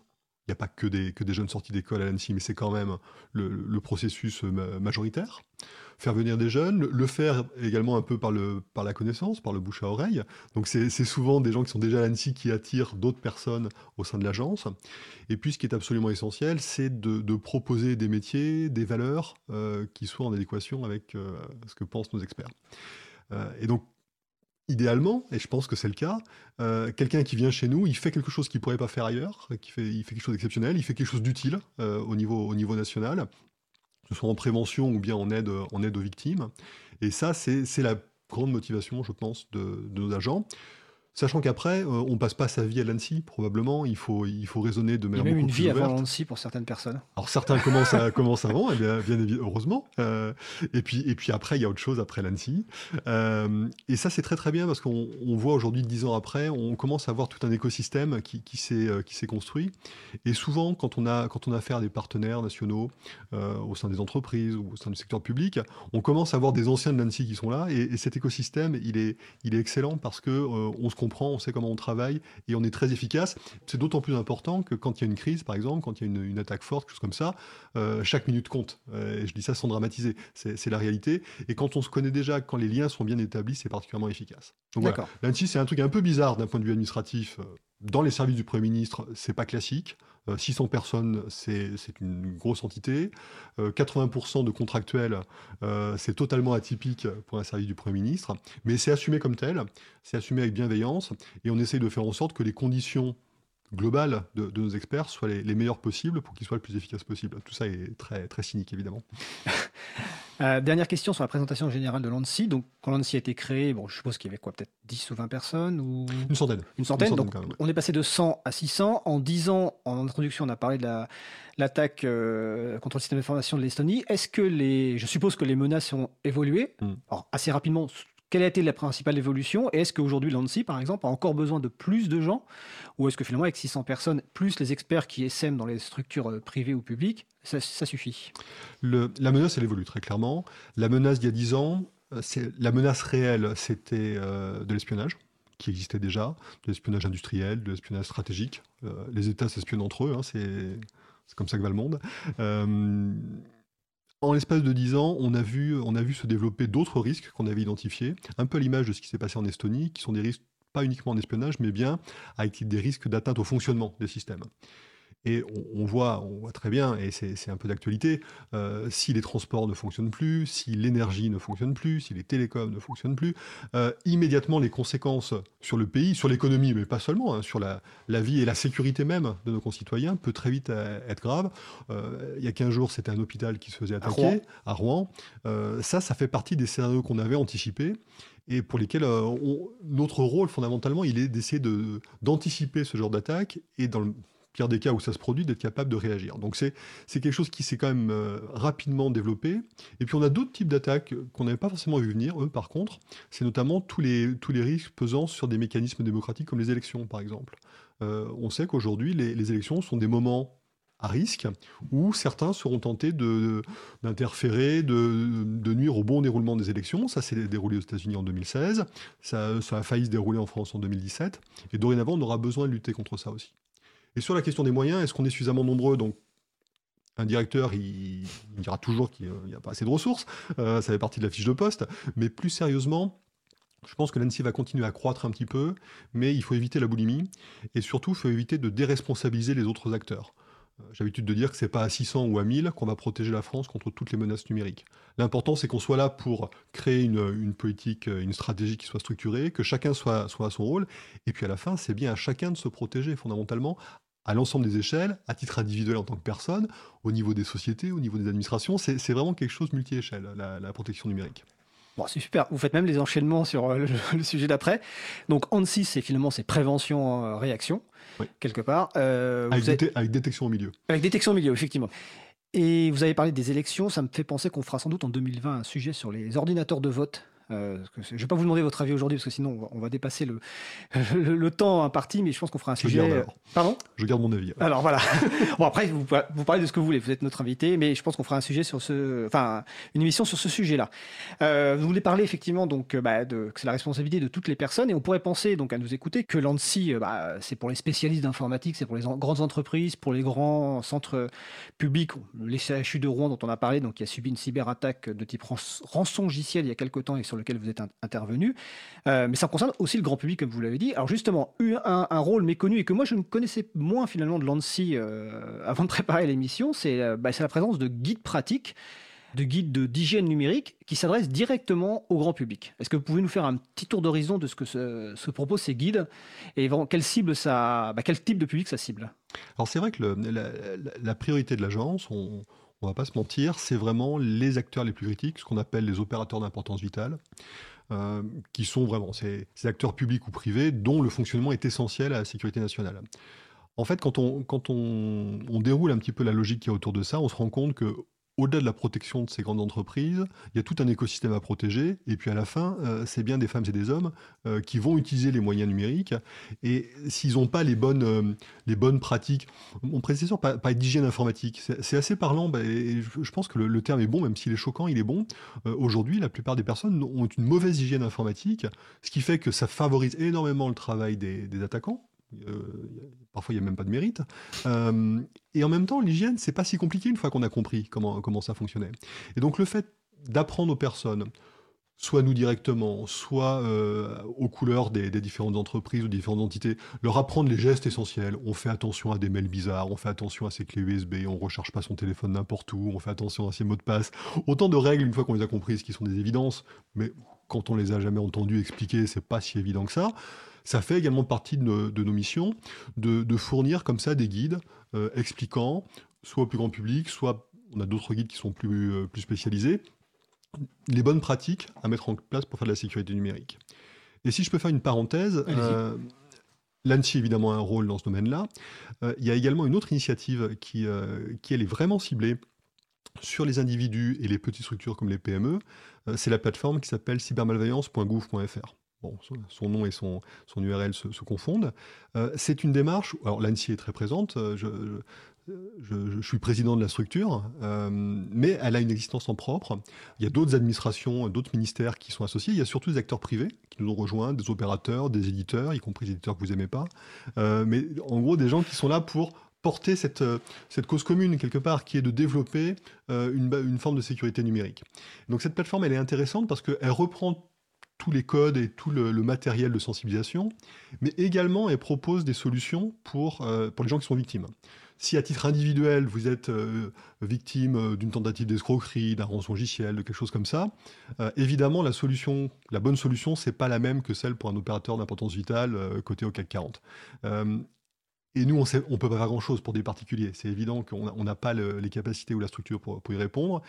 Il n'y a pas que des, que des jeunes sortis d'école à l'ANSI, mais c'est quand même le, processus majoritaire. Faire venir des jeunes, le faire également un peu par, le, par la connaissance, par le bouche à oreille. Donc c'est souvent des gens qui sont déjà à l'ANSI qui attirent d'autres personnes au sein de l'agence. Et puis ce qui est absolument essentiel, c'est de, proposer des métiers, des valeurs euh, qui soient en adéquation avec euh, ce que pensent nos experts. Euh, et donc idéalement, et je pense que c'est le cas, euh, quelqu'un qui vient chez nous, il fait quelque chose qu'il ne pourrait pas faire ailleurs, fait, il fait quelque chose d'exceptionnel, il fait quelque chose d'utile euh, au, niveau, au niveau national, que ce soit en prévention ou bien en aide, aux victimes. Et ça, c'est la grande motivation, je pense, de nos agents. Sachant qu'après, euh, on passe pas sa vie à l'ANSI, probablement. Il faut, il faut raisonner de manière Il y a même une vie avant l'ANSI pour certaines personnes. Alors certains commencent, à, commencent avant, et eh bien, bien heureusement. Euh, et, puis, et puis après, il y a autre chose après l'ANSI. Euh, et ça, c'est très très bien parce qu'on voit aujourd'hui, dix ans après, on commence à voir tout un écosystème qui, qui s'est construit. Et souvent, quand on a, quand on a affaire à des partenaires nationaux au sein des entreprises ou au sein du secteur public, on commence à voir des anciens de l'ANSI qui sont là. Et, et, cet écosystème, il est, il est excellent parce que on se comprend, on sait comment on travaille et on est très efficace. C'est d'autant plus important que quand il y a une crise, par exemple, quand il y a une, attaque forte, quelque chose comme ça, euh, chaque minute compte. Euh, et je dis ça sans dramatiser, c'est la réalité. Et quand on se connaît déjà, quand les liens sont bien établis, c'est particulièrement efficace. Donc voilà, l'ANSI, c'est un truc un peu bizarre d'un point de vue administratif. Euh, dans les services du Premier ministre, c'est pas classique. 600 euh, personnes, c'est une grosse entité. 80% euh, de contractuels, euh, c'est totalement atypique pour un service du Premier ministre. Mais c'est assumé comme tel, c'est assumé avec bienveillance, et on essaye de faire en sorte que les conditions globales de, nos experts soient les, les meilleures possibles pour qu'ils soient le plus efficaces possible. Tout ça est très, très cynique, évidemment. Euh, dernière question sur la présentation générale de l'ANSI. Donc, quand l'ANSI a été créé, bon, je suppose qu'il y avait quoi, peut-être 10 ou 20 personnes ou... Une centaine. Une centaine. donc, on est passé de 100 à 600. En 10 ans, en introduction, on a parlé de l'attaque euh, contre le système d'information de l'Estonie. Est-ce que les. Je suppose que les menaces ont évolué? Hmm. Alors, assez rapidement, quelle a été la principale évolution Et est-ce qu'aujourd'hui, l'ANSI, par exemple, a encore besoin de plus de gens Ou est-ce que finalement, avec 600 personnes, plus les experts qui essaiment dans les structures euh, privées ou publiques, ça, suffit? La menace, elle évolue très clairement. La menace d'il y a 10 ans, euh, la menace réelle, c'était euh, de l'espionnage qui existait déjà, de l'espionnage industriel, de l'espionnage stratégique. les États s'espionnent entre eux, hein, c'est comme ça que va le monde. En l'espace de 10 ans, on a vu, se développer d'autres risques qu'on avait identifiés, un peu à l'image de ce qui s'est passé en Estonie, qui sont des risques pas uniquement en espionnage, mais bien avec des risques d'atteinte au fonctionnement des systèmes. Et on, voit, on voit très bien, et c'est un peu d'actualité, euh, si les transports ne fonctionnent plus, si l'énergie ne fonctionne plus, si les télécoms ne fonctionnent plus, euh, immédiatement les conséquences sur le pays, sur l'économie, mais pas seulement, hein, sur la, vie et la sécurité même de nos concitoyens, peut très vite euh, être grave. il y a 15 jours, c'était un hôpital qui se faisait attaquer à Rouen. ça, ça fait partie des scénarios qu'on avait anticipés et pour lesquels notre rôle fondamentalement, il est d'essayer d'anticiper ce genre d'attaque et dans le des cas où ça se produit, d'être capable de réagir. Donc c'est quelque chose qui s'est quand même euh, rapidement développé. Et puis on a d'autres types d'attaques qu'on n'avait pas forcément vu venir, eux par contre, c'est notamment tous les, tous les risques pesant sur des mécanismes démocratiques comme les élections par exemple. Euh, on sait qu'aujourd'hui les, les élections sont des moments à risque, où certains seront tentés d'interférer, de, de, nuire au bon déroulement des élections. Ça s'est déroulé aux États-Unis en 2016, ça, ça, a failli se dérouler en France en 2017, et dorénavant on aura besoin de lutter contre ça aussi. Et sur la question des moyens, est-ce qu'on est suffisamment nombreux Donc, un directeur, il, dira toujours qu'il n'y a pas assez de ressources, euh, ça fait partie de la fiche de poste, mais plus sérieusement, je pense que l'ANSI va continuer à croître un petit peu, mais il faut éviter la boulimie, et surtout, il faut éviter de déresponsabiliser les autres acteurs. Euh, j'ai l'habitude de dire que c'est pas à 600 ou à 1000 qu'on va protéger la France contre toutes les menaces numériques. L'important, c'est qu'on soit là pour créer une, politique, une stratégie qui soit structurée, que chacun soit, soit à son rôle. Et puis à la fin, c'est bien à chacun de se protéger fondamentalement à l'ensemble des échelles, à titre individuel en tant que personne, au niveau des sociétés, au niveau des administrations. C'est vraiment quelque chose multi-échelle, la, protection numérique. Bon, c'est super. Vous faites même les enchaînements sur euh, le, sujet d'après. Donc, ANSI, c'est finalement c'est prévention-réaction, euh, quelque part. Euh, avec, détection au milieu. Avec détection au milieu, effectivement. Et vous avez parlé des élections, ça me fait penser qu'on fera sans doute en 2020 un sujet sur les ordinateurs de vote euh, je ne vais pas vous demander votre avis aujourd'hui parce que sinon on va, dépasser le, le, temps imparti, mais je pense qu'on fera un sujet. Euh, Pardon? Je garde mon avis. Alors voilà. bon après vous, vous, parlez de ce que vous voulez, vous êtes notre invité, mais je pense qu'on fera un sujet sur ce, enfin une émission sur ce sujet-là. Euh, vous voulez parler effectivement donc bah, de, que c'est la responsabilité de toutes les personnes et on pourrait penser donc à nous écouter que l'ANSI bah, c'est pour les spécialistes d'informatique, c'est pour les grandes entreprises, pour les grands centres publics, les CHU de Rouen dont on a parlé, donc qui a subi une cyberattaque de type rançongiciel il y a quelques temps et sur lequel vous êtes intervenu. Euh, mais ça concerne aussi le grand public, comme vous l'avez dit. Alors justement, un, un, rôle méconnu et que moi je ne connaissais moins finalement de l'ANSI euh, avant de préparer l'émission, euh, bah, c'est la présence de guides pratiques de guides d'hygiène numérique qui s'adressent directement au grand public. Est-ce que vous pouvez nous faire un petit tour d'horizon de ce que se, proposent ces guides et bah, quel type de public ça cible? Alors c'est vrai que la, priorité de l'agence, on, on va pas se mentir, c'est vraiment les acteurs les plus critiques, ce qu'on appelle les opérateurs d'importance vitale, euh, qui sont vraiment ces, acteurs publics ou privés dont le fonctionnement est essentiel à la sécurité nationale. En fait, quand on, quand on, on déroule un petit peu la logique qui est autour de ça, on se rend compte que au-delà de la protection de ces grandes entreprises, il y a tout un écosystème à protéger. Et puis à la fin, euh, c'est bien des femmes et des hommes euh, qui vont utiliser les moyens numériques. Et s'ils n'ont pas les bonnes, euh, pratiques, mon prédécesseur pas, pas d'hygiène informatique, c'est assez parlant. Bah, et je, pense que le, terme est bon, même s'il est choquant, il est bon. Aujourd'hui, la plupart des personnes ont une mauvaise hygiène informatique, ce qui fait que ça favorise énormément le travail des, attaquants parfois, il n'y a même pas de mérite. Euh, et en même temps, l'hygiène, c'est pas si compliqué une fois qu'on a compris comment, comment ça fonctionnait. Et donc, le fait d'apprendre aux personnes, soit nous directement, soit euh, aux couleurs des, différentes entreprises ou différentes entités, leur apprendre les gestes essentiels. On fait attention à des mails bizarres, on fait attention à ses clés USB, on ne recharge pas son téléphone n'importe où, on fait attention à ses mots de passe. Autant de règles une fois qu'on les a comprises qui sont des évidences, mais quand on les a jamais entendues expliquer, c'est pas si évident que ça. Ça fait également partie de nos, missions de, fournir comme ça des guides euh, expliquant, soit au plus grand public, soit on a d'autres guides qui sont plus, euh, plus spécialisés, les bonnes pratiques à mettre en place pour faire de la sécurité numérique. Et si je peux faire une parenthèse, euh, l'ANSI évidemment a un rôle dans ce domaine-là. il y a également une autre initiative qui, qui elle est vraiment ciblée sur les individus et les petites structures comme les PME. c'est la plateforme qui s'appelle cybermalveillance.gouv.fr son, nom et son, son URL se, confondent. Euh, c'est une démarche, alors l'ANSI est très présente, euh, je, suis président de la structure, euh, mais elle a une existence en propre. Il y a d'autres administrations, d'autres ministères qui sont associés. Il y a surtout des acteurs privés qui nous ont rejoints, des opérateurs, des éditeurs, y compris des éditeurs que vous n'aimez pas. mais en gros, des gens qui sont là pour porter cette, cette cause commune quelque part, qui est de développer une, une forme de sécurité numérique. Donc cette plateforme, elle est intéressante parce qu'elle reprend tous les codes et tout le, matériel de sensibilisation, mais également elle propose des solutions pour, euh, pour les gens qui sont victimes. Si à titre individuel, vous êtes euh, victime euh, d'une tentative d'escroquerie, d'un rançongiciel, de quelque chose comme ça, évidemment, la solution, la bonne solution, c'est pas la même que celle pour un opérateur d'importance vitale côté au CAC 40. Et nous, on ne peut pas faire grand-chose pour des particuliers. C'est évident qu'on n'a pas les capacités ou la structure pour, y répondre.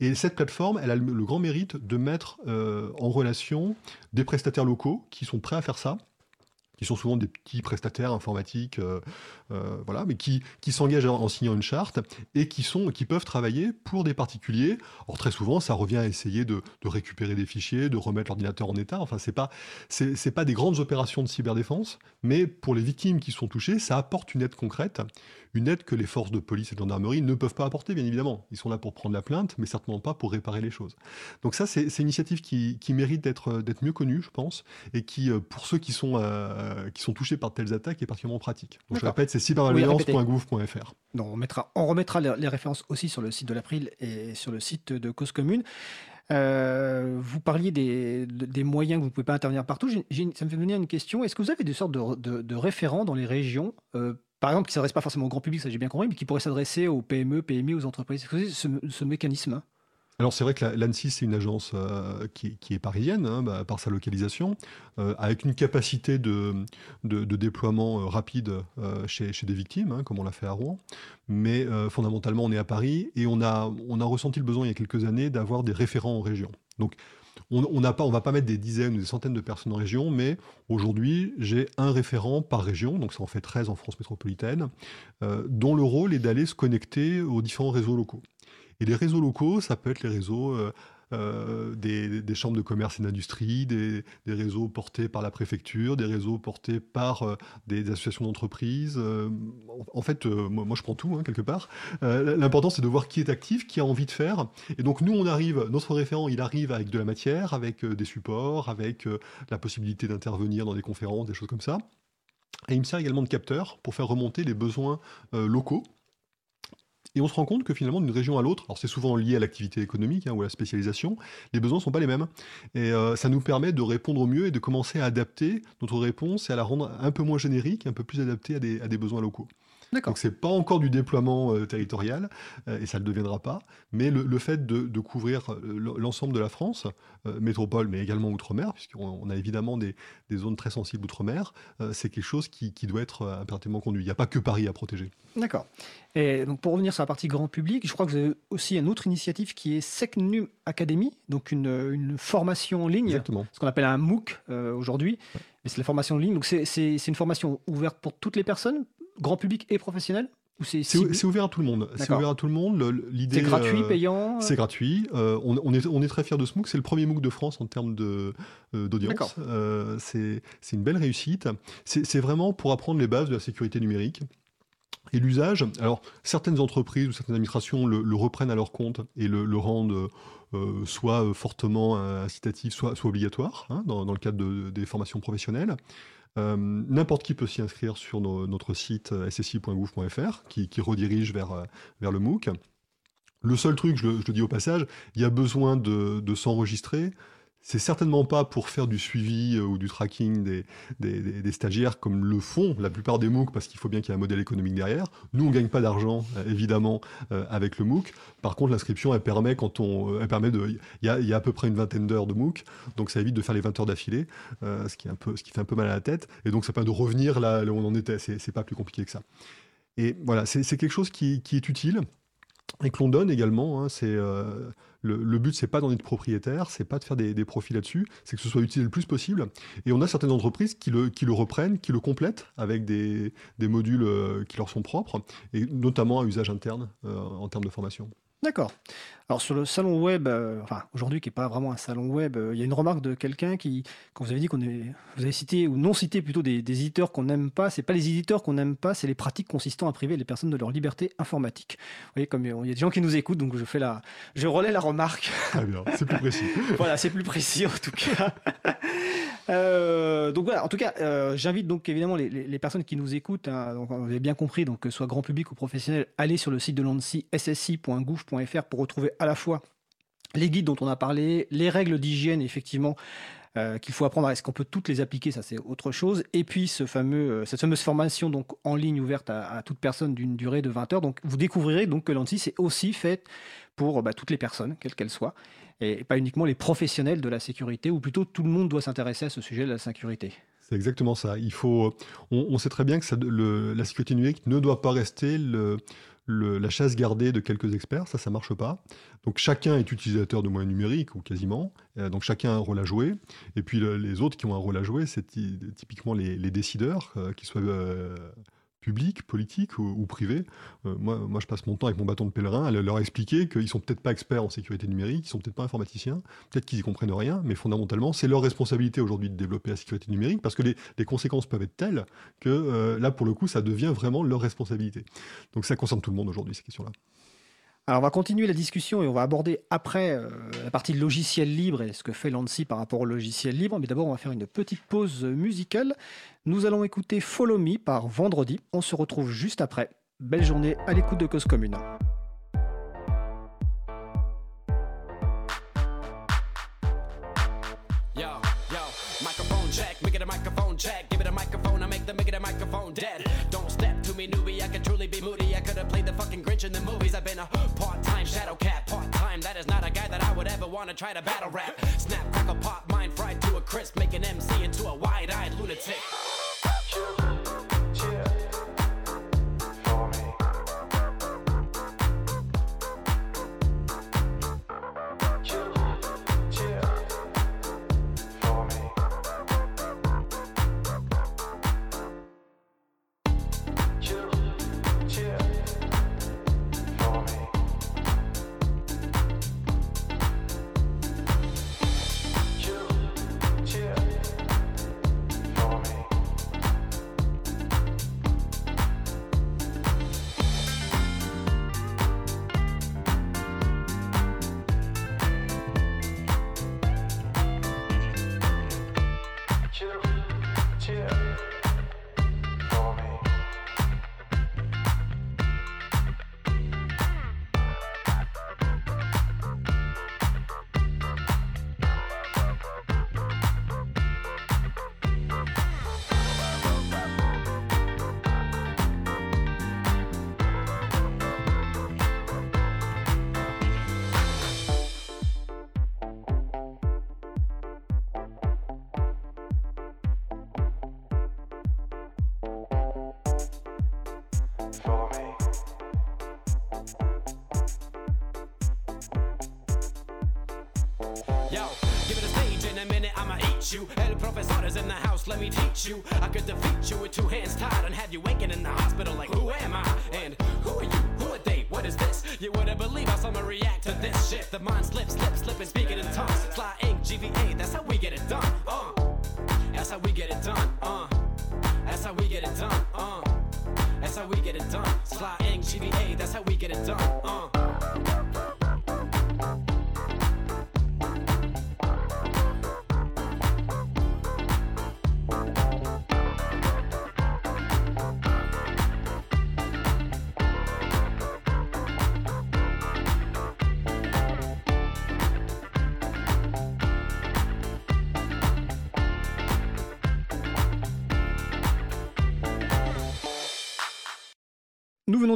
Et cette plateforme, elle a le, grand mérite de mettre euh, en relation des prestataires locaux qui sont prêts à faire ça qui sont souvent des petits prestataires informatiques, euh, euh, voilà, mais qui, qui s'engagent en, signant une charte et qui, sont, qui peuvent travailler pour des particuliers. Or, très souvent, ça revient à essayer de, récupérer des fichiers, de remettre l'ordinateur en état. Enfin, c'est pas, c'est, pas des grandes opérations de cyberdéfense, mais pour les victimes qui sont touchées, ça apporte une aide concrète, une aide que les forces de police et de gendarmerie ne peuvent pas apporter, bien évidemment. Ils sont là pour prendre la plainte, mais certainement pas pour réparer les choses. Donc ça, c'est, une initiative qui, qui mérite d'être, mieux connue, je pense, et qui, euh, pour ceux qui sont qui sont touchés par telles attaques est particulièrement pratique. Donc, je répète, c'est cybermalveillance.gouv.fr. on, mettra, on remettra les, références aussi sur le site de l'April et sur le site de Cause Commune. Euh, vous parliez des, des, moyens que vous ne pouvez pas intervenir partout. ça me fait venir une question. Est-ce que vous avez des sortes de, de, référents dans les régions euh, par exemple, qui ne s'adressent pas forcément au grand public, ça j'ai bien compris, mais qui pourraient s'adresser aux PME, PMI, aux entreprises? Est-ce que ce, ce mécanisme alors c'est vrai que l'ANSI, c'est une agence euh, qui, est parisienne hein, bah, par sa localisation, euh, avec une capacité de, déploiement euh, rapide chez, des victimes, hein, comme on l'a fait à Rouen. Mais fondamentalement, on est à Paris et on a, ressenti le besoin il y a quelques années d'avoir des référents en région. Donc on ne va pas mettre des dizaines ou des centaines de personnes en région, mais aujourd'hui, j'ai un référent par région, donc ça en fait 13 en France métropolitaine, dont le rôle est d'aller se connecter aux différents réseaux locaux. Et les réseaux locaux, ça peut être les réseaux euh, euh, des, chambres de commerce et d'industrie, des, réseaux portés par la préfecture, des réseaux portés par euh, des associations d'entreprises. en fait, moi, je prends tout, hein, quelque part. L'important, c'est de voir qui est actif, qui a envie de faire. Et donc, nous, on arrive, notre référent, il arrive avec de la matière, avec des supports, avec la possibilité d'intervenir dans des conférences, des choses comme ça. Et il me sert également de capteur pour faire remonter les besoins locaux et on se rend compte que finalement, d'une région à l'autre, alors c'est souvent lié à l'activité économique hein, ou à la spécialisation, les besoins ne sont pas les mêmes. Et euh, ça nous permet de répondre au mieux et de commencer à adapter notre réponse et à la rendre un peu moins générique, un peu plus adaptée à des besoins locaux. Donc c'est pas encore du déploiement euh, territorial euh, et ça ne le deviendra pas, mais le, fait de, couvrir euh, l'ensemble de la France, métropole mais également outre-mer, puisqu'on a évidemment des, zones très sensibles outre-mer, c'est quelque chose qui, doit être impérativement conduit. Il n'y a pas que Paris à protéger. D'accord. Et donc pour revenir sur la partie grand public, je crois que vous avez aussi une autre initiative qui est SecNum Academy, donc une, formation en ligne, ce qu'on appelle un MOOC aujourd'hui. Mais c'est la formation en ligne, donc c'est une formation ouverte pour toutes les personnes, grand public et professionnel c'est ouvert à tout le monde. C'est ouvert à tout le monde. C'est gratuit, euh, payant. Euh c'est gratuit. Euh, on, est, on est très fiers de ce MOOC. C'est le premier MOOC de France en termes d'audience. c'est une belle réussite. C'est vraiment pour apprendre les bases de la sécurité numérique. Et l'usage, alors certaines entreprises ou certaines administrations le, reprennent à leur compte et le, rendent soit fortement incitatif, soit, soit obligatoire hein, dans, dans, le cadre des formations professionnelles. Euh, n'importe qui peut s'y inscrire sur notre site euh, ssi.gouv.fr qui, redirige vers, euh, vers le MOOC. Le seul truc, je le, dis au passage, il y a besoin de s'enregistrer. C'est certainement pas pour faire du suivi euh, ou du tracking des, stagiaires comme le font la plupart des MOOC parce qu'il faut bien qu'il y ait un modèle économique derrière. Nous, on gagne pas d'argent, euh, évidemment, euh, avec le MOOC. Par contre, l'inscription, elle permet quand on, elle permet de, il y a, à peu près une vingtaine d'heures de MOOC, donc ça évite de faire les 20 heures d'affilée, ce qui fait un peu mal à la tête. Et donc, ça permet de revenir là, où on en était. C'est pas plus compliqué que ça. Et voilà, c'est quelque chose qui, est utile et que l'on donne également. Hein, c'est le, but, c'est pas d'en être propriétaire, c'est pas de faire des, profits là-dessus, c'est que ce soit utilisé le plus possible. Et on a certaines entreprises qui le, qui le reprennent, qui le complètent avec des, modules euh, qui leur sont propres, et notamment à usage interne euh, en termes de formation. D'accord. Alors sur le salon web, euh, enfin aujourd'hui qui n'est pas vraiment un salon web, euh, il y a une remarque de quelqu'un qui, quand vous avez dit qu'on est, vous avez cité ou non cité plutôt des, éditeurs qu'on n'aime pas, c'est pas les éditeurs qu'on n'aime pas, c'est les pratiques consistant à priver les personnes de leur liberté informatique. Vous voyez, comme il y a des gens qui nous écoutent, donc je fais la, je relais la remarque. Très bien, c'est plus précis. voilà, c'est plus précis en tout cas. Euh, donc voilà, en tout cas, euh, j'invite donc évidemment les, personnes qui nous écoutent, hein, vous avez bien compris, donc que ce soit grand public ou professionnel, allez sur le site de l'ANSI, sssi.gouv.fr pour retrouver à la fois les guides dont on a parlé, les règles d'hygiène, effectivement, euh, qu'il faut apprendre. Est-ce qu'on peut toutes les appliquer? Ça, c'est autre chose. Et puis, ce fameux, cette fameuse formation donc, en ligne ouverte à, à toute personne d'une durée de 20 heures. Donc, vous découvrirez donc que l'ANSI, c'est aussi fait pour bah, toutes les personnes, quelles qu'elles soient, et pas uniquement les professionnels de la sécurité, ou plutôt tout le monde doit s'intéresser à ce sujet de la sécurité. C'est exactement ça. Il faut, on, sait très bien que la sécurité numérique ne doit pas rester la chasse gardée de quelques experts. Ça, ça marche pas. Donc chacun est utilisateur de moyens numériques ou quasiment. Euh, donc chacun a un rôle à jouer. Et puis le- les autres qui ont un rôle à jouer, c'est ty- typiquement les, décideurs, euh, qu'ils soient euh, publics, politiques ou, ou privés. Euh, moi, moi, je passe mon temps avec mon bâton de pèlerin à leur expliquer qu'ils sont peut-être pas experts en sécurité numérique, ils sont peut-être pas informaticiens, peut-être qu'ils y comprennent rien, mais fondamentalement, c'est leur responsabilité aujourd'hui de développer la sécurité numérique parce que les, les conséquences peuvent être telles que euh, là, pour le coup, ça devient vraiment leur responsabilité. Donc ça concerne tout le monde aujourd'hui, ces questions-là. Alors, on va continuer la discussion et on va aborder après euh, la partie logiciel libre et ce que fait l'ANSI par rapport au logiciel libre. Mais d'abord, on va faire une petite pause musicale. Nous allons écouter Follow Me par Vendredi. On se retrouve juste après. Belle journée à l'écoute de Cause Commune. Yo, make it a microphone check. Give it a microphone, I make the make it a microphone dead. Truly be moody. I could have played the fucking Grinch in the movies. I've been a part time shadow cat, part time. That is not a guy that I would ever want to try to battle rap. Snap, crackle, pop, mind fried to a crisp, make an MC into a wide eyed lunatic.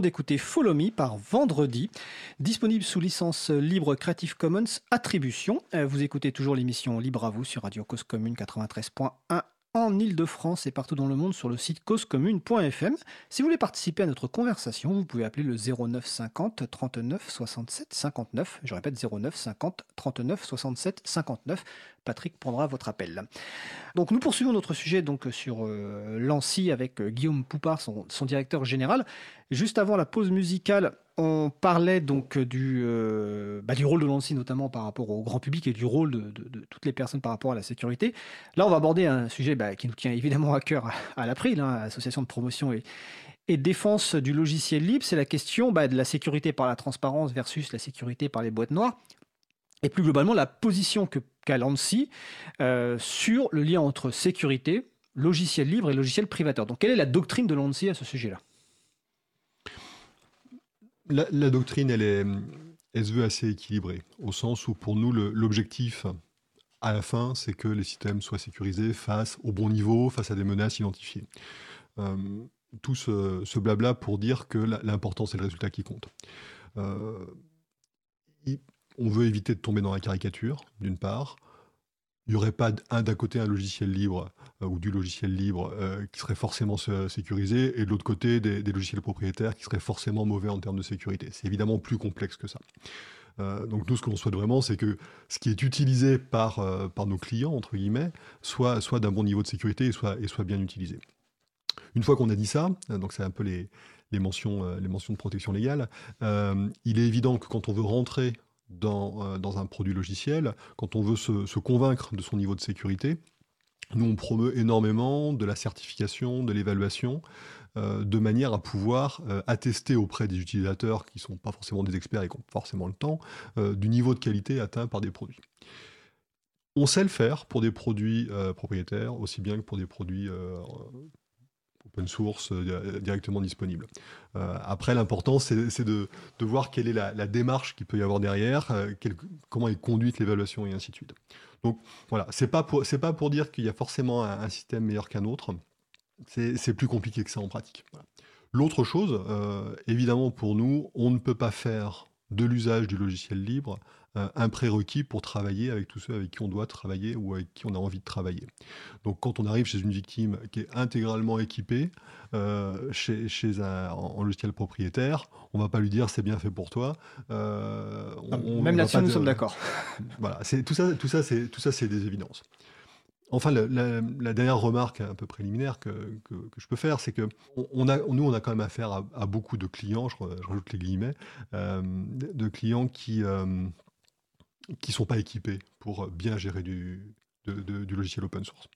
D'écouter Follow Me par Vendredi, disponible sous licence libre Creative Commons Attribution. Euh, Vous écoutez toujours l'émission Libre à vous sur Radio Cause Commune 93.1 en Ile-de-France et partout dans le monde sur le site causecommune.fm. Si vous voulez participer à notre conversation, vous pouvez appeler le 09 50 39 67 59. Je répète 09 50 39 67 59. Patrick prendra votre appel. Donc nous poursuivons notre sujet donc sur euh, l'ANSI avec euh, Guillaume Poupard, son directeur général. Juste avant la pause musicale, on parlait donc du, euh, bah, du rôle de l'ANSI, notamment par rapport au grand public et du rôle de, toutes les personnes par rapport à la sécurité. Là, on va aborder un sujet bah, qui nous tient évidemment à cœur à, l'April, hein, Association de promotion et, défense du logiciel libre. C'est la question bah, de la sécurité par la transparence versus la sécurité par les boîtes noires. et plus globalement la position qu'a l'ANSI euh, sur le lien entre sécurité, logiciel libre et logiciel privateur. Donc quelle est la doctrine de l'ANSI à ce sujet-là? La, doctrine, elle, est, elle se veut assez équilibrée, au sens où pour nous, l'objectif à la fin, c'est que les systèmes soient sécurisés face au bon niveau, face à des menaces identifiées. Euh, tout ce, ce, blabla pour dire que l'important, c'est le résultat qui compte. Euh, on veut éviter de tomber dans la caricature, d'une part. Il n'y aurait pas d'un côté un logiciel libre euh, ou du logiciel libre euh, qui serait forcément sécurisé et de l'autre côté des, logiciels propriétaires qui seraient forcément mauvais en termes de sécurité. C'est évidemment plus complexe que ça. Euh, donc nous, ce qu'on souhaite vraiment, c'est que ce qui est utilisé par, nos clients, entre guillemets, soit, d'un bon niveau de sécurité et soit, bien utilisé. Une fois qu'on a dit ça, donc c'est un peu les, mentions, de protection légale, il est évident que quand on veut rentrer dans, euh, dans un produit logiciel, quand on veut se, convaincre de son niveau de sécurité, nous, on promeut énormément de la certification, de l'évaluation, euh, de manière à pouvoir euh, attester auprès des utilisateurs qui ne sont pas forcément des experts et qui ont forcément le temps, du niveau de qualité atteint par des produits. On sait le faire pour des produits propriétaires, aussi bien que pour des produits open source euh, directement disponibles. après, l'important, c'est de, voir quelle est la, démarche qu'il peut y avoir derrière, comment est conduite l'évaluation et ainsi de suite. Donc voilà, c'est pas pas pour dire qu'il y a forcément un, système meilleur qu'un autre. C'est plus compliqué que ça en pratique. L'autre chose, euh, évidemment pour nous, on ne peut pas faire de l'usage du logiciel libre euh, un prérequis pour travailler avec tous ceux avec qui on doit travailler ou avec qui on a envie de travailler. Donc quand on arrive chez une victime qui est intégralement équipée, euh, chez, chez, un en logiciel propriétaire, on va pas lui dire c'est bien fait pour toi. Euh, on, Même là-dessus, nous sommes d'accord. voilà, c'est tout ça, tout ça, c'est tout ça, c'est des évidences. Enfin, la, la, la, dernière remarque un peu préliminaire que, que, que je peux faire, c'est que on a, nous, on a quand même affaire à, à beaucoup de clients, je, je, rajoute les guillemets, euh, de clients qui euh, qui sont pas équipés pour bien gérer du, du logiciel open source.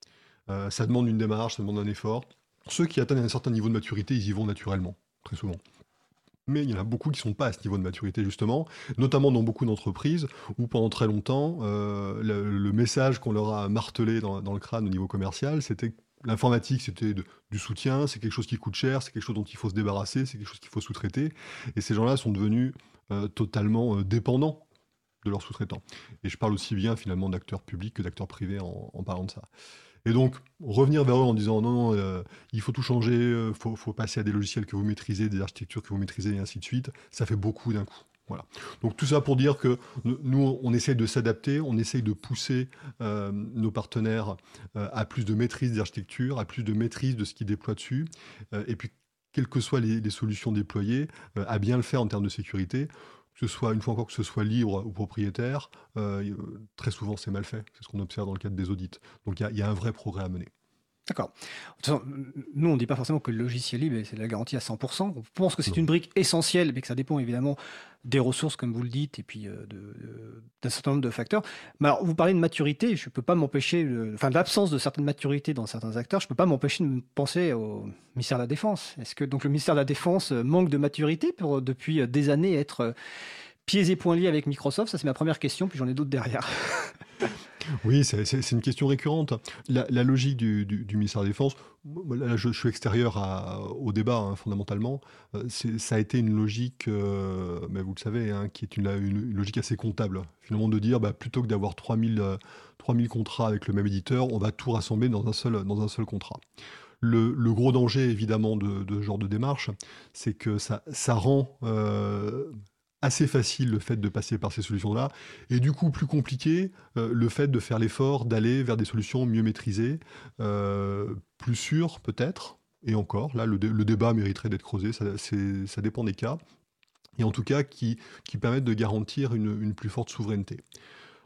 Euh, ça demande une démarche, ça demande un effort. Ceux qui atteignent un certain niveau de maturité, ils y vont naturellement, très souvent mais il y en a beaucoup qui ne sont pas à ce niveau de maturité justement, notamment dans beaucoup d'entreprises où pendant très longtemps, euh, le, message qu'on leur a martelé dans, le crâne au niveau commercial, c'était que l'informatique c'était du soutien, c'est quelque chose qui coûte cher, c'est quelque chose dont il faut se débarrasser, c'est quelque chose qu'il faut sous-traiter, et ces gens-là sont devenus euh, totalement euh, dépendants de leurs sous-traitants. Et je parle aussi bien finalement d'acteurs publics que d'acteurs privés en, parlant de ça. Et donc, revenir vers eux en disant non, euh, il faut tout changer, il euh, faut, passer à des logiciels que vous maîtrisez, des architectures que vous maîtrisez, et ainsi de suite, ça fait beaucoup d'un coup. Voilà. Donc tout ça pour dire que nous, on essaye de s'adapter, on essaye de pousser euh, nos partenaires à plus de maîtrise d'architecture, à plus de maîtrise de ce qu'ils déploient dessus, et puis quelles que soient les solutions déployées, à bien le faire en termes de sécurité que ce soit, une fois encore, que ce soit libre ou propriétaire, euh, très souvent c'est mal fait. C'est ce qu'on observe dans le cadre des audits. Donc il y, y, a un vrai progrès à mener. D'accord. Nous, on ne dit pas forcément que le logiciel libre, c'est la garantie à 100%. On pense que c'est une brique essentielle, mais que ça dépend évidemment des ressources, comme vous le dites, et puis euh, d'un certain nombre de facteurs. Mais alors, vous parlez de maturité, je ne peux pas m'empêcher, enfin, de l'absence de certaines maturités dans certains acteurs, je ne peux pas m'empêcher de penser au ministère de la Défense. Est-ce que donc le ministère de la Défense manque de maturité pour, depuis des années, être pieds et poings liés avec Microsoft? Ça, c'est ma première question, puis j'en ai d'autres derrière. Oui, c'est une question récurrente. La, logique du, ministère de la Défense, là, je, suis extérieur au débat hein, fondamentalement, euh, ça a été une logique, euh, mais vous le savez, hein, qui est une, logique assez comptable. Finalement, de dire, bah, plutôt que d'avoir 3000, euh, 3000 contrats avec le même éditeur, on va tout rassembler dans un seul, contrat. Le, gros danger, évidemment, de, ce genre de démarche, c'est que ça, rend assez facile le fait de passer par ces solutions-là, et du coup plus compliqué euh, le fait de faire l'effort d'aller vers des solutions mieux maîtrisées, euh, plus sûres peut-être, et encore, là le, dé le débat mériterait d'être creusé, ça, dépend des cas, et en tout cas qui, qui permettent de garantir une, plus forte souveraineté.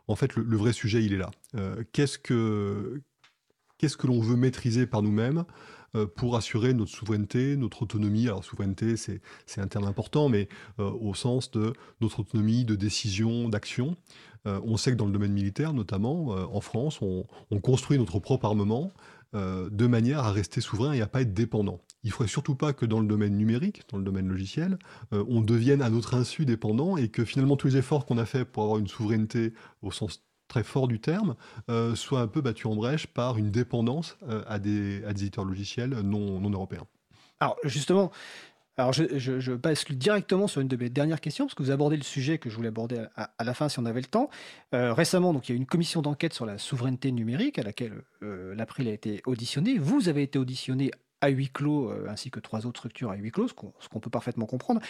En fait, le, vrai sujet, il est là. Euh, Qu'est-ce que, l'on veut maîtriser par nous-mêmes? Pour assurer notre souveraineté, notre autonomie. Alors souveraineté, c'est un terme important, mais euh, au sens de notre autonomie de décision, d'action. Euh, on sait que dans le domaine militaire, notamment en France, on, on, construit notre propre armement de manière à rester souverain et à pas être dépendant. il ne faudrait surtout pas que dans le domaine numérique, dans le domaine logiciel, euh, on devienne à notre insu dépendant et que finalement tous les efforts qu'on a fait pour avoir une souveraineté au sens très fort du terme, euh, soient un peu battus en brèche par une dépendance euh, à, des, à des éditeurs logiciels non, non européens. Alors justement, alors je, je, je, bascule directement sur une de mes dernières questions, parce que vous abordez le sujet que je voulais aborder à, la fin si on avait le temps. Euh, récemment, donc, il y a eu une commission d'enquête sur la souveraineté numérique à laquelle l'April a été auditionné. Vous avez été auditionné à huis clos, ainsi que trois autres structures à huis clos, ce qu'on qu peut parfaitement comprendre.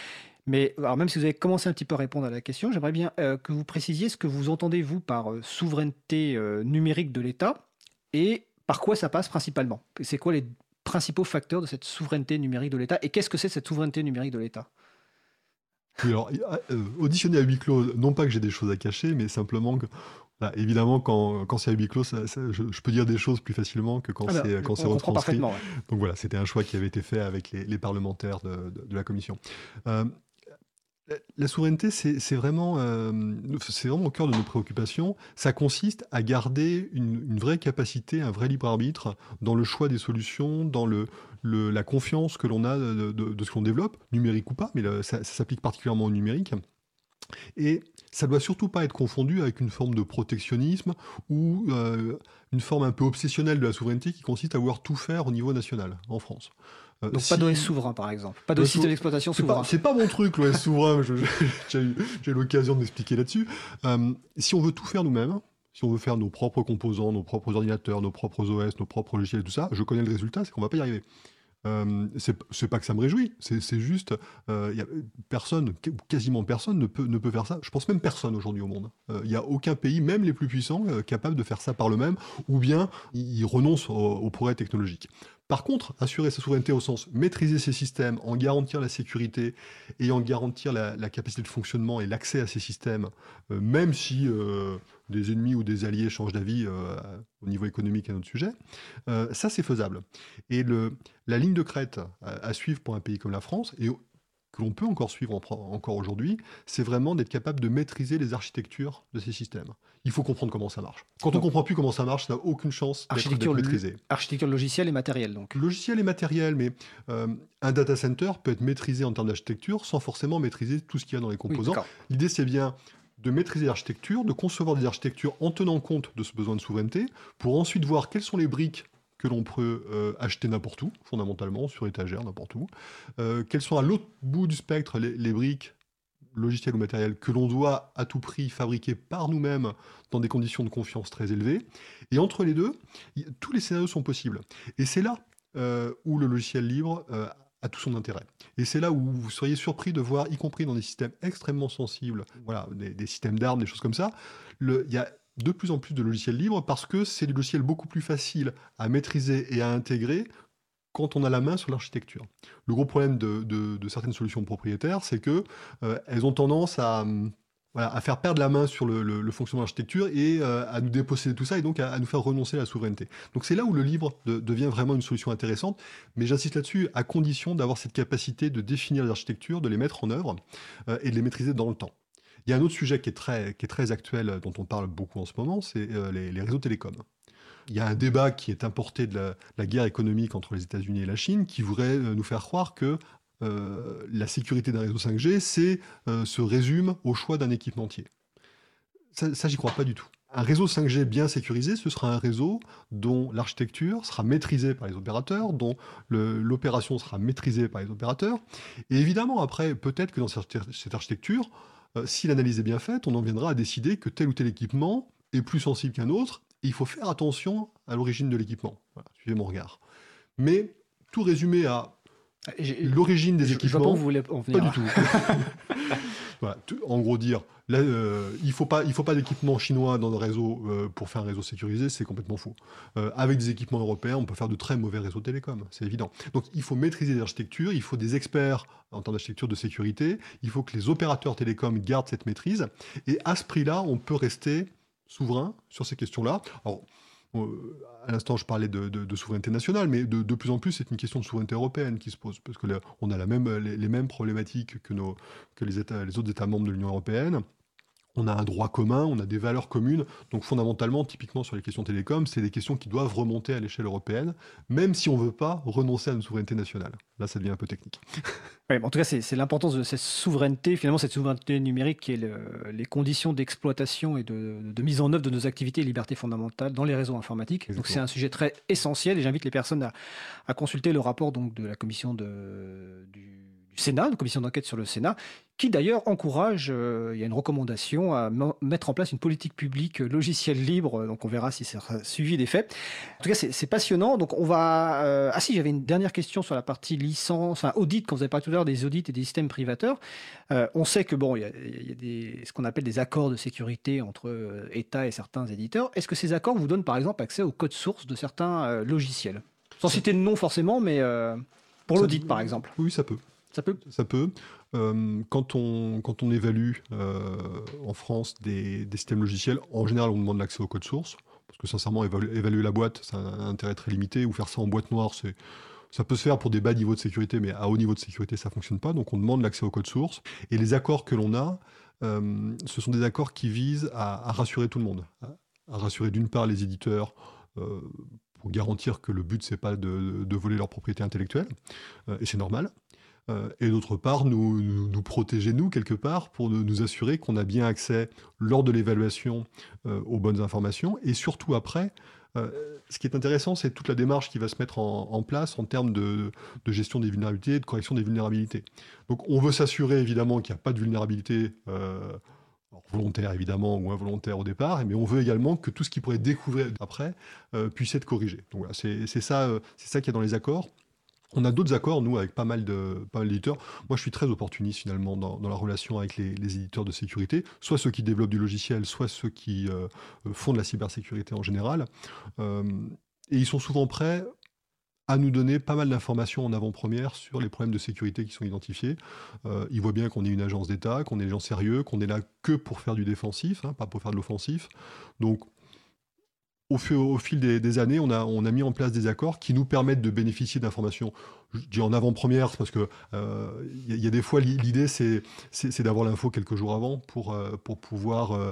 Mais alors même si vous avez commencé un petit peu à répondre à la question, j'aimerais bien euh, que vous précisiez ce que vous entendez, vous, par euh, souveraineté numérique de l'État et par quoi ça passe principalement. C'est quoi les principaux facteurs de cette souveraineté numérique de l'État et qu'est-ce que c'est cette souveraineté numérique de l'État? Oui, alors, euh, auditionner à huis clos, non pas que j'ai des choses à cacher, mais simplement que, bah, évidemment, quand, quand c'est à huis clos, ça, ça, je, je, peux dire des choses plus facilement que quand ah c'est quand c'est retranscrit. Ouais. Donc voilà, c'était un choix qui avait été fait avec les, les parlementaires de, de, de, la commission. Euh, la souveraineté, c'est vraiment, euh, au cœur de nos préoccupations. Ça consiste à garder une, vraie capacité, un vrai libre arbitre dans le choix des solutions, dans la confiance que l'on a de, ce qu'on développe, numérique ou pas, mais ça, s'applique particulièrement au numérique. Et ça doit surtout pas être confondu avec une forme de protectionnisme ou euh, une forme un peu obsessionnelle de la souveraineté qui consiste à vouloir tout faire au niveau national en France. Euh, Donc si... pas d'OS souverain par exemple, pas de système d'exploitation souverain. C'est pas, pas, mon truc l'OS souverain, j'ai eu l'occasion d'expliquer là-dessus. Euh, si on veut tout faire nous-mêmes, si on veut faire nos propres composants, nos propres ordinateurs, nos propres OS, nos propres logiciels, tout ça, je connais le résultat, c'est qu'on va pas y arriver. Euh, c'est pas que ça me réjouit, c'est juste, euh, y a personne, quasiment personne ne peut, ne peut faire ça. Je pense même personne aujourd'hui au monde. Il euh, n'y a aucun pays, même les plus puissants, capable de faire ça par le même, ou bien ils renoncent au, au progrès technologique. Par contre, assurer sa souveraineté au sens maîtriser ses systèmes, en garantir la sécurité et en garantir la, capacité de fonctionnement et l'accès à ces systèmes, euh, même si euh, des ennemis ou des alliés changent d'avis euh, au niveau économique, à notre sujet, ça c'est faisable. Et la ligne de crête à, suivre pour un pays comme la France, et que l'on peut encore suivre en, encore aujourd'hui, c'est vraiment d'être capable de maîtriser les architectures de ces systèmes. Il faut comprendre comment ça marche. Quand on ne comprend plus comment ça marche, ça n'a aucune chance d'être maîtrisé. Architecture logicielle et matérielle, donc. Logiciel et matériel, mais euh, un data center peut être maîtrisé en termes d'architecture sans forcément maîtriser tout ce qu'il y a dans les composants. Oui, L'idée, c'est bien de maîtriser l'architecture, de concevoir des architectures en tenant compte de ce besoin de souveraineté, pour ensuite voir quelles sont les briques que l'on peut euh, acheter n'importe où, fondamentalement, sur étagère, n'importe où. Euh, quelles sont à l'autre bout du spectre les, les briques logicielles ou matérielles que l'on doit à tout prix fabriquer par nous-mêmes dans des conditions de confiance très élevées. Et entre les deux, tous les scénarios sont possibles. Et c'est là euh, où le logiciel libre euh, a tout son intérêt. Et c'est là où vous seriez surpris de voir, y compris dans des systèmes extrêmement sensibles, voilà, des, des systèmes d'armes, des choses comme ça, il y a de plus en plus de logiciels libres parce que c'est des logiciels beaucoup plus faciles à maîtriser et à intégrer quand on a la main sur l'architecture. Le gros problème de, certaines solutions propriétaires, c'est que euh, elles ont tendance à, voilà, à faire perdre la main sur le, fonctionnement de l'architecture et euh, à nous déposséder de tout ça et donc à, nous faire renoncer à la souveraineté. Donc c'est là où le livre de, devient vraiment une solution intéressante, mais j'insiste là-dessus à condition d'avoir cette capacité de définir les architectures, de les mettre en œuvre euh, et de les maîtriser dans le temps. Il y a un autre sujet qui est très, actuel, dont on parle beaucoup en ce moment, c'est les, réseaux télécoms. Il y a un débat qui est importé de la, guerre économique entre les États-Unis et la Chine qui voudrait euh, nous faire croire que euh, la sécurité d'un réseau 5G c'est, euh, se résume au choix d'un équipementier. Ça, j'y crois pas du tout. Un réseau 5G bien sécurisé, ce sera un réseau dont l'architecture sera maîtrisée par les opérateurs, dont l'opération sera maîtrisée par les opérateurs. Et évidemment, après, peut-être que dans cette, architecture, si l'analyse est bien faite, on en viendra à décider que tel ou tel équipement est plus sensible qu'un autre, et il faut faire attention à l'origine de l'équipement. Voilà, suivez mon regard. Mais tout résumé à l'origine des je, équipements. Je pas, où vous voulez en venir. pas du tout. voilà, en gros dire, là, euh, il faut pas, il faut pas d'équipement chinois dans le réseau euh, pour faire un réseau sécurisé, c'est complètement faux. Euh, avec des équipements européens, on peut faire de très mauvais réseaux télécoms, c'est évident. Donc, il faut maîtriser l'architecture, il faut des experts en termes d'architecture de sécurité, il faut que les opérateurs télécoms gardent cette maîtrise, et à ce prix-là, on peut rester souverain sur ces questions-là. Alors, euh, à l'instant, je parlais de, souveraineté nationale, mais de, plus en plus, c'est une question de souveraineté européenne qui se pose, parce que on a les, mêmes problématiques que, les autres États membres de l'Union européenne. On a un droit commun, on a des valeurs communes. Donc fondamentalement, typiquement sur les questions télécom, c'est des questions qui doivent remonter à l'échelle européenne, même si on ne veut pas renoncer à une souveraineté nationale. Là, ça devient un peu technique. en tout cas, c'est l'importance de cette souveraineté, finalement cette souveraineté numérique qui est les conditions d'exploitation et de, mise en œuvre de nos activités et libertés fondamentales dans les réseaux informatiques. Donc c'est un sujet très essentiel et j'invite les personnes à, consulter le rapport donc, de la commission de, du Sénat, une commission d'enquête sur le Sénat, qui d'ailleurs encourage, euh, il y a une recommandation à mettre en place une politique publique logicielle libre, donc on verra si sera suivi des faits. En tout cas, c'est passionnant. Donc on va... Euh, ah si, j'avais une dernière question sur la partie licence, enfin audit, quand vous avez parlé tout à l'heure des audits et des systèmes privateurs. Euh, on sait que bon, il y a, des, ce qu'on appelle des accords de sécurité entre États et certains éditeurs. Est-ce que ces accords vous donnent par exemple accès au code source de certains logiciels? Sans citer de nom forcément, mais pour l'audit par exemple. Oui, ça peut. Ça peut Ça peut. Euh, quand, on, évalue euh, en France des, systèmes logiciels, en général, on demande l'accès au code source. Parce que sincèrement, évaluer, la boîte, a un intérêt très limité. Ou faire ça en boîte noire, c'est. Ça peut se faire pour des bas niveaux de sécurité, mais à haut niveau de sécurité, ça ne fonctionne pas. Donc on demande l'accès au code source. Et les accords que l'on a, euh, ce sont des accords qui visent à, rassurer tout le monde. À, rassurer d'une part les éditeurs pour garantir que le but, c'est pas de, voler leur propriété intellectuelle. et c'est normal. Euh, et d'autre part, nous, nous, protéger, nous, quelque part, pour nous assurer qu'on a bien accès, lors de l'évaluation, euh, aux bonnes informations, et surtout après, euh, ce qui est intéressant, c'est toute la démarche qui va se mettre en, place en termes de, gestion des vulnérabilités, de correction des vulnérabilités. Donc on veut s'assurer évidemment qu'il n'y a pas de vulnérabilité volontaire évidemment ou involontaire au départ, mais on veut également que tout ce qui pourrait découvert après puisse être corrigé. Donc voilà, c'est ça, c'est ça qu'il y a dans les accords. On a d'autres accords, nous, avec pas mal d'éditeurs. Moi, je suis très opportuniste, finalement, dans, la relation avec les, éditeurs de sécurité, soit ceux qui développent du logiciel, soit ceux qui euh, font de la cybersécurité en général. Euh, et ils sont souvent prêts à nous donner pas mal d'informations en avant-première sur les problèmes de sécurité qui sont identifiés. Euh, ils voient bien qu'on est une agence d'État, qu'on est des gens sérieux, qu'on est là que pour faire du défensif, hein, pas pour faire de l'offensif. Donc, au, fil des, années, on a, mis en place des accords qui nous permettent de bénéficier d'informations. Je dis en avant-première parce que il euh, y, a des fois l'idée c'est d'avoir l'info quelques jours avant pour, euh, pouvoir euh,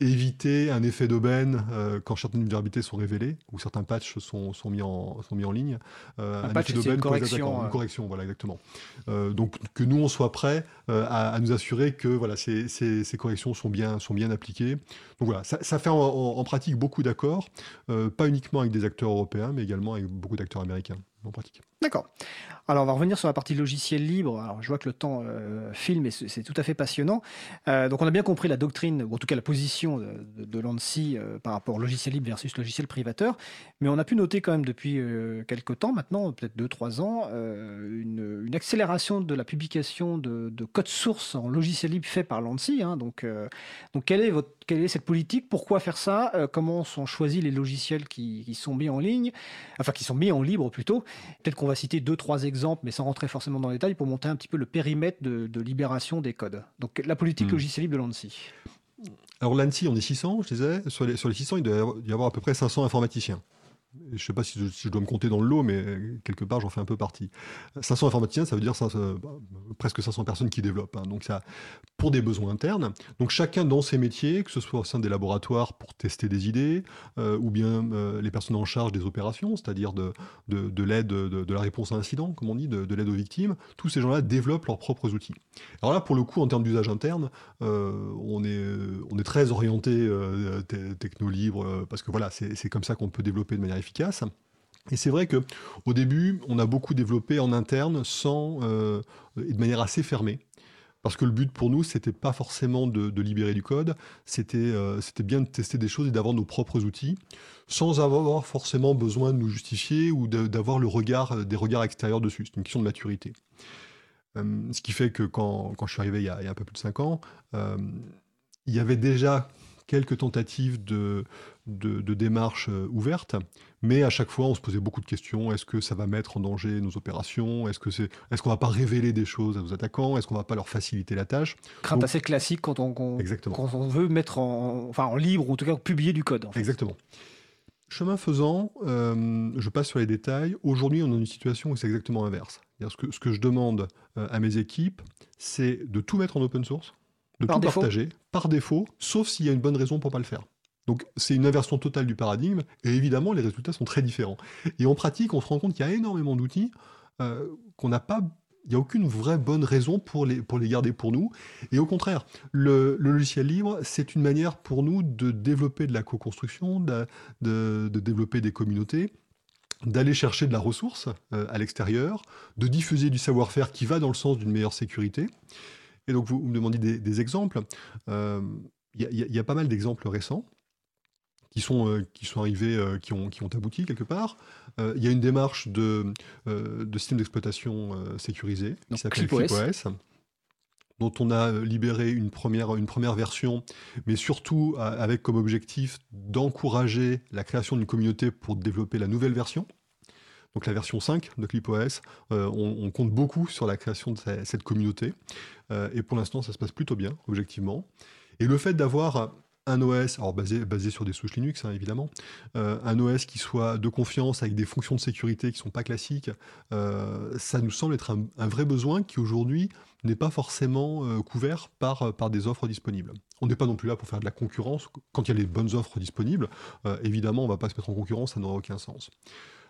éviter un effet d'aubaine quand certaines vulnérabilités sont révélées ou certains patchs sont, sont, mis, en, sont mis en ligne. un, patch, c'est une correction. Une correction, voilà, exactement. donc que nous, on soit prêts à, nous assurer que voilà, ces, ces, ces, corrections sont bien, sont bien appliquées. Donc voilà, ça, ça fait en, en pratique beaucoup d'accords, pas uniquement avec des acteurs européens, mais également avec beaucoup d'acteurs américains pratique. D'accord. Alors, on va revenir sur la partie logiciel libre. Alors, je vois que le temps euh, filme et c'est tout à fait passionnant. Euh, donc, on a bien compris la doctrine, ou en tout cas la position de, l'ANSI euh, par rapport au logiciel libre versus logiciel privateur. Mais on a pu noter quand même depuis quelques temps, maintenant, peut-être 2-3 ans, une, accélération de la publication de, code source en logiciel libre fait par l'ANSI. Hein. donc, donc quelle, est votre, quelle est cette politique Pourquoi faire ça Comment sont choisis les logiciels qui, qui sont mis en ligne Enfin, qui sont mis en libre plutôt Peut-être qu'on va citer deux, trois exemples, mais sans rentrer forcément dans les détails, pour monter un petit peu le périmètre de, libération des codes. Donc la politique hmm. logicielle libre de l'ANSI. Alors l'ANSI, on est 600, je disais. Sur les, sur les 600, il doit y avoir à peu près 500 informaticiens je ne sais pas si je, dois me compter dans le lot, mais quelque part, j'en fais un peu partie. 500 informaticiens, ça veut dire bah, presque 500 personnes qui développent. Hein. Donc, ça, pour des besoins internes. Donc, chacun dans ses métiers, que ce soit au sein des laboratoires pour tester des idées, euh, ou bien euh, les personnes en charge des opérations, c'est-à-dire de, de, l'aide, de, la réponse à incident, comme on dit, de, l'aide aux victimes, tous ces gens-là développent leurs propres outils. Alors là, pour le coup, en termes d'usage interne, euh, on, est, on est très orienté techno libre, parce que voilà, c'est comme ça qu'on peut développer de manière Et c'est vrai que au début, on a beaucoup développé en interne, sans euh, et de manière assez fermée. Parce que le but pour nous, c'était pas forcément de, libérer du code, c'était euh, c'était bien de tester des choses et d'avoir nos propres outils, sans avoir forcément besoin de nous justifier ou d'avoir le regard, des regards extérieurs dessus. C'est une question de maturité. Euh, ce qui fait que quand, quand je suis arrivé il y, a, il y, a, un peu plus de 5 ans, il y avait déjà quelques tentatives de, de, démarches euh, ouvertes, mais à chaque fois on se posait beaucoup de questions. Est-ce que ça va mettre en danger nos opérations? Est-ce que c'est, est-ce qu'on va pas révéler des choses à nos attaquants? Est-ce qu'on va pas leur faciliter la tâche? Crainte assez classique quand on, quand on veut mettre en, enfin, en libre ou en tout cas publier du code. Exactement. Chemin faisant, euh, je passe sur les détails. Aujourd'hui, on est dans une situation où c'est exactement inverse. Ce que, ce que je demande euh, à mes équipes, c'est de tout mettre en open source de Par tout défaut partager par défaut, sauf s'il y a une bonne raison pour pas le faire. Donc c'est une inversion totale du paradigme, et évidemment les résultats sont très différents. Et en pratique, on se rend compte qu'il y a énormément d'outils euh, qu'on n'a pas, il n'y a aucune vraie bonne raison pour les, pour les garder pour nous. Et au contraire, le, logiciel libre, c'est une manière pour nous de développer de la co-construction, de, de- développer des communautés, d'aller chercher de la ressource euh, à l'extérieur, de diffuser du savoir-faire qui va dans le sens d'une meilleure sécurité. Et donc vous, me demandez des, exemples. Euh, il y a pas mal d'exemples récents qui sont, euh, qui sont arrivés, euh, qui, ont, qui ont abouti quelque part. Euh, il y a une démarche de, de système d'exploitation sécurisé qui s'appelle ClipOS. Dont on a libéré une première, une première version, mais surtout avec comme objectif d'encourager la création d'une communauté pour développer la nouvelle version. Donc la version 5 de ClipOS, euh, on, on compte beaucoup sur la création de ce- cette communauté. Euh, et pour l'instant, ça se passe plutôt bien, objectivement. Et le fait d'avoir un OS, alors basé, basé sur des souches Linux, hein, évidemment, euh, un OS qui soit de confiance avec des fonctions de sécurité qui ne sont pas classiques, euh, ça nous semble être un, un vrai besoin qui aujourd'hui n'est pas forcément euh, couvert par, par des offres disponibles. On n'est pas non plus là pour faire de la concurrence. Quand il y a les bonnes offres disponibles, évidemment, on ne va pas se mettre en concurrence, ça n'aura aucun sens.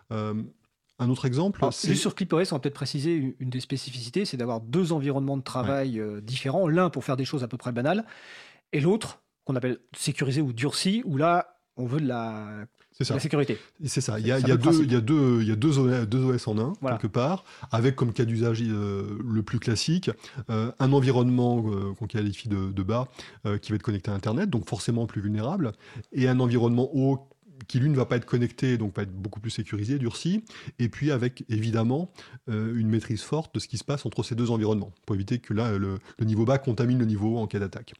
Un autre exemple, Alors, juste sur ClipOS, on va peut-être préciser une- des spécificités, c'est d'avoir deux environnements de travail différents. L'un pour faire des choses à peu près banales, et l'autre qu'on appelle sécurisé ou durci, où là, on veut de la, c'est de ça. la sécurité. C'est ça, il y a, il y deux, il y a deux, il y a deux, OS, deux OS en un, Voilà. quelque part, avec comme cas d'usage euh, le plus classique, euh, un environnement euh, qu'on qualifie de, de bas, qui va être connecté à Internet, donc forcément plus vulnérable, et un environnement haut qui lui ne va pas être connecté, donc va être beaucoup plus sécurisé, durci, et puis avec évidemment euh, une maîtrise forte de ce qui se passe entre ces deux environnements, pour éviter que là, le, niveau bas contamine le niveau en cas d'attaque.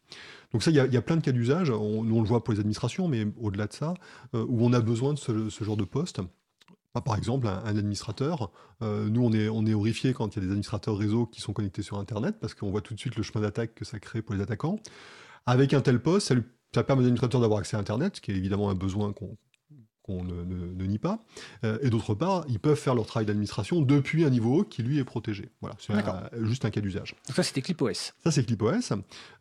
Donc ça, il y, a- plein de cas d'usage, on, on le voit pour les administrations, mais au-delà de ça, euh, où on a besoin de ce, genre de poste. Bah, Par exemple, un, administrateur, euh, nous on est, on est horrifiés quand il y a des administrateurs réseau qui sont connectés sur Internet, parce qu'on voit tout de suite le chemin d'attaque que ça crée pour les attaquants. Avec un tel poste, ça, ça permet aux administrateurs d'avoir accès à Internet, ce qui est évidemment un besoin qu'on qu'on ne, ne- ne nie pas. Euh, et d'autre part, ils peuvent faire leur travail d'administration depuis un niveau haut qui lui est protégé. Voilà, c'est juste un cas d'usage. Donc ça, c'était ClipOS. Ça, c'est ClipOS.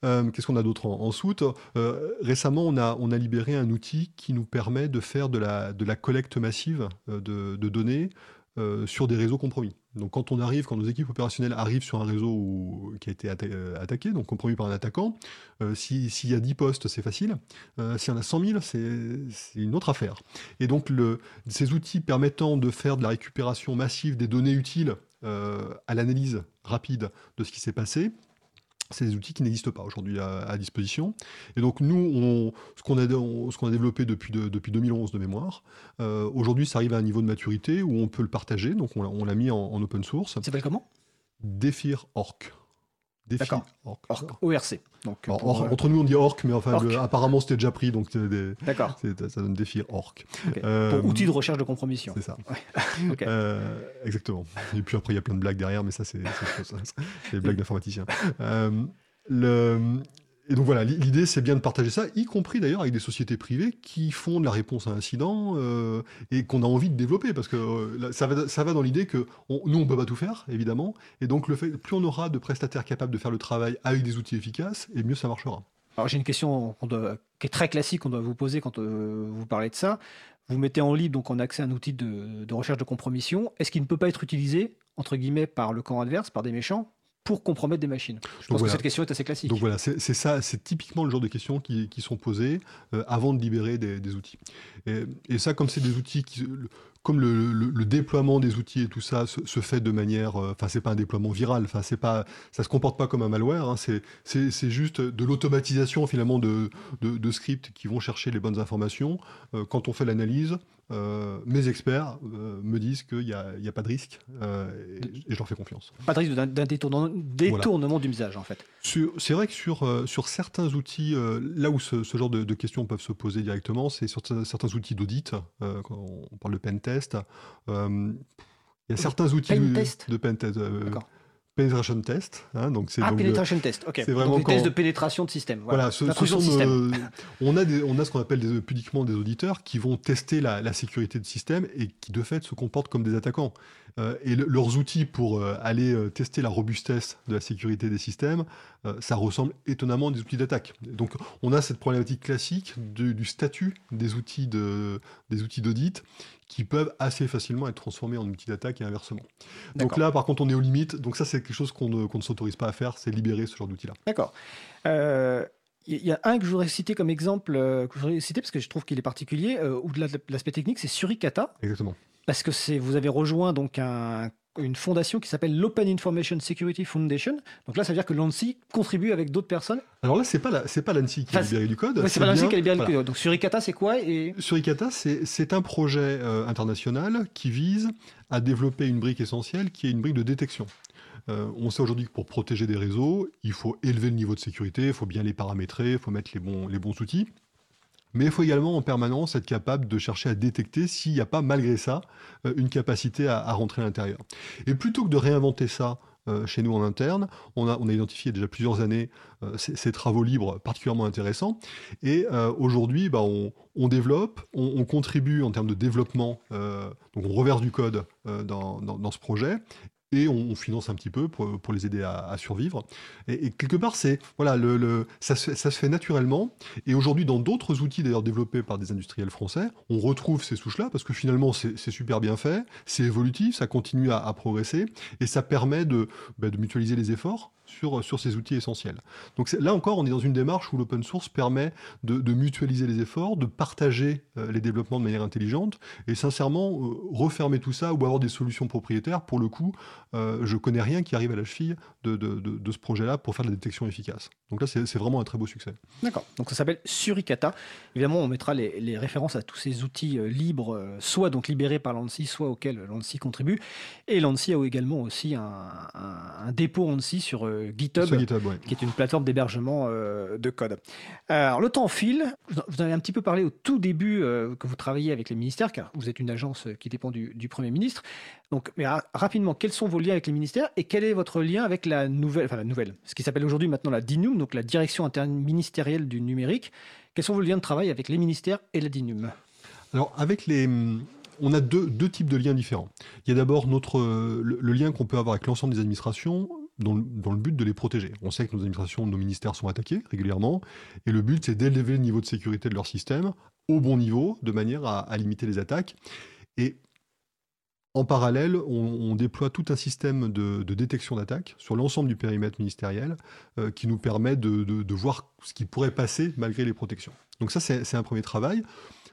Euh, Qu'est-ce qu'on a d'autre en, en soute? Euh, Récemment, on a, on a libéré un outil qui nous permet de faire de la, de la collecte massive euh, de, de données euh, sur des réseaux compromis. Donc, quand on arrive, quand nos équipes opérationnelles arrivent sur un réseau qui a été euh, attaqué, donc compromis par un attaquant, euh, si- s'il y a 10 postes, c'est facile. Euh, S'il y en a 100 000, c'est une autre affaire. Et donc, ces outils permettant de faire de la récupération massive des données utiles euh, à l'analyse rapide de ce qui s'est passé, c'est des outils qui n'existent pas aujourd'hui à, à disposition. Et donc nous, on, ce qu'on a, développé depuis, de- depuis 2011 de mémoire, euh, aujourd'hui ça arrive à un niveau de maturité où on peut le partager, donc on l'a- on l'a mis en, en open source. Ça s'appelle comment? Defir.org. D'accord. Defir.org. Orc, ORC. Donc, Alors, pour, or- euh, entre nous on dit orc, mais enfin Orc. le- apparemment c'était déjà pris, donc des- D'accord. c'est- ça donne Defir.org. Ok. Euh, Pour outil de recherche de compromission. C'est ça. Euh, exactement. Et puis après, il y a plein de blagues derrière, mais ça, c'est des blagues d'informaticiens. Euh, le... Et donc voilà, l'i- l'idée, c'est bien de partager ça, y compris d'ailleurs avec des sociétés privées qui font de la réponse à incident euh, et qu'on a envie de développer, parce que euh, ça, va, dans l'idée que nous, on peut pas tout faire, évidemment, et donc le fait, plus on aura de prestataires capables de faire le travail avec des outils efficaces, et mieux ça marchera. Alors j'ai une question qui est très classique qu'on doit vous poser quand euh, vous parlez de ça. Vous mettez en libre donc en accès un outil de, de recherche de compromission. Est-ce qu'il ne peut pas être utilisé entre guillemets par le camp adverse, par des méchants, pour compromettre des machines Je pense voilà. que cette question est assez classique. Donc voilà, c'est ça, c'est typiquement le genre de questions qui, qui sont posées euh, avant de libérer des, des outils. Et, et ça, comme c'est des outils qui, le- comme le, le- le déploiement des outils et tout ça se, se fait de manière, euh, enfin c'est pas un déploiement viral, enfin c'est pas, ça se comporte pas comme un malware, hein, c'est juste de l'automatisation finalement de, de, de scripts qui vont chercher les bonnes informations. Euh, quand on fait l'analyse, euh, mes experts euh, me disent qu'il n'y a, pas de risque euh, et, et je leur fais confiance. Pas de risque d'un détournement, détournement d'usage en fait. C'est vrai que sur, sur certains outils, là où ce, ce genre de, de questions peuvent se poser directement, c'est sur certains outils d'audit, quand on parle de pen test. euh, il y a certains outils Pen de, test de pen test, euh, D'accord. Penetration test. hein, donc c'est Ah, donc, test. Ok. c'est vraiment Donc, des tests quand- de pénétration de système. Voilà. voilà, ce, sont, de système. euh, on, a des- on a ce qu'on appelle des, pudiquement des auditeurs qui vont tester la, la sécurité de système et qui de fait se comportent comme des attaquants. Euh, et le- leurs outils pour euh, aller euh, tester la robustesse de la sécurité des systèmes, ça ressemble étonnamment à des outils d'attaque. Donc on a cette problématique classique du statut des outils de- des outils d'audit qui peuvent assez facilement être transformés en outils d'attaque et inversement. Donc là, par contre, on est aux limites. Donc ça, c'est quelque chose qu'on ne, s'autorise pas à faire, c'est libérer ce genre d'outils-là. D'accord. Euh, Il y a un que je voudrais citer comme exemple, que je voudrais citer parce que je trouve qu'il est particulier, euh, au-delà de l'aspect technique, c'est Suricata, Exactement. Parce que c'est vous avez rejoint donc un- une fondation qui s'appelle l'Open Information Security Foundation. Donc là, ça veut dire que l'ANSI contribue avec d'autres personnes. Alors là, c'est pas la- c'est pas l'ANSI qui a Enfin, libéré du code. Ouais, c'est pas l'ANSI qui a libéré le voilà. code. Donc Suricata, c'est quoi et... Suricata, c'est c'est un projet euh, international qui vise à développer une brique essentielle qui est une brique de détection. Euh, on sait aujourd'hui que pour protéger des réseaux, il faut élever le niveau de sécurité, il faut bien les paramétrer, il faut mettre les bons, les bons outils. Mais il faut également en permanence être capable de chercher à détecter s'il n'y a pas, malgré ça, euh, une capacité à, rentrer à l'intérieur. Et plutôt que de réinventer ça euh, chez nous en interne, on a, on a identifié déjà plusieurs années euh, ces, travaux libres particulièrement intéressants. Et aujourd'hui, bah, on, développe, on, on contribue en termes de développement, donc on reverse du code dans- dans ce projet. Et on, finance un petit peu pour, les aider à, survivre. Et, quelque part, c'est voilà, le, ça, se, ça se fait naturellement. Et aujourd'hui, dans d'autres outils d'ailleurs développés par des industriels français, on retrouve ces souches-là parce que finalement, c'est super bien fait, c'est évolutif, ça continue à, progresser et ça permet de, bah, de mutualiser les efforts sur, sur ces outils essentiels. Donc là encore, on est dans une démarche où l'open source permet de, mutualiser les efforts, de partager euh, les développements de manière intelligente et sincèrement, euh, refermer tout ça ou avoir des solutions propriétaires, pour le coup, euh, je connais rien qui arrive à la cheville de, de- de- ce projet-là pour faire de la détection efficace. Donc là, c'est vraiment un très beau succès. D'accord. Donc ça s'appelle Suricata. Évidemment, on mettra les, références à tous ces outils euh, libres, euh, soit donc libérés par l'ANSI, soit auxquels l'ANSI contribue. Et l'ANSI a également aussi un, dépôt ANSI sur euh, GitHub. Sur GitHub, ouais. qui est une plateforme d'hébergement euh, de code. Alors, le temps file. Vous vous avez un petit peu parlé au tout début euh, que vous travaillez avec les ministères, car vous êtes une agence euh, qui dépend du, du Premier ministre. Donc, mais ra- rapidement, quels sont vos liens avec les ministères et quel est votre lien avec la nouvelle, enfin la nouvelle, ce qui s'appelle aujourd'hui maintenant la DINUM, donc la Direction interministérielle du numérique. Quels sont vos liens de travail avec les ministères et la DINUM Alors, avec les. On a deux, deux types de liens différents. Il y a d'abord notre, le, le lien qu'on peut avoir avec l'ensemble des administrations dans le, but de les protéger. On sait que nos administrations, nos ministères sont attaqués régulièrement, et le but c'est d'élever le niveau de sécurité de leur système au bon niveau, de manière à, limiter les attaques. Et en parallèle, on, déploie tout un système de, détection d'attaques sur l'ensemble du périmètre ministériel euh, qui nous permet de, voir ce qui pourrait passer malgré les protections. Donc ça, c'est un premier travail.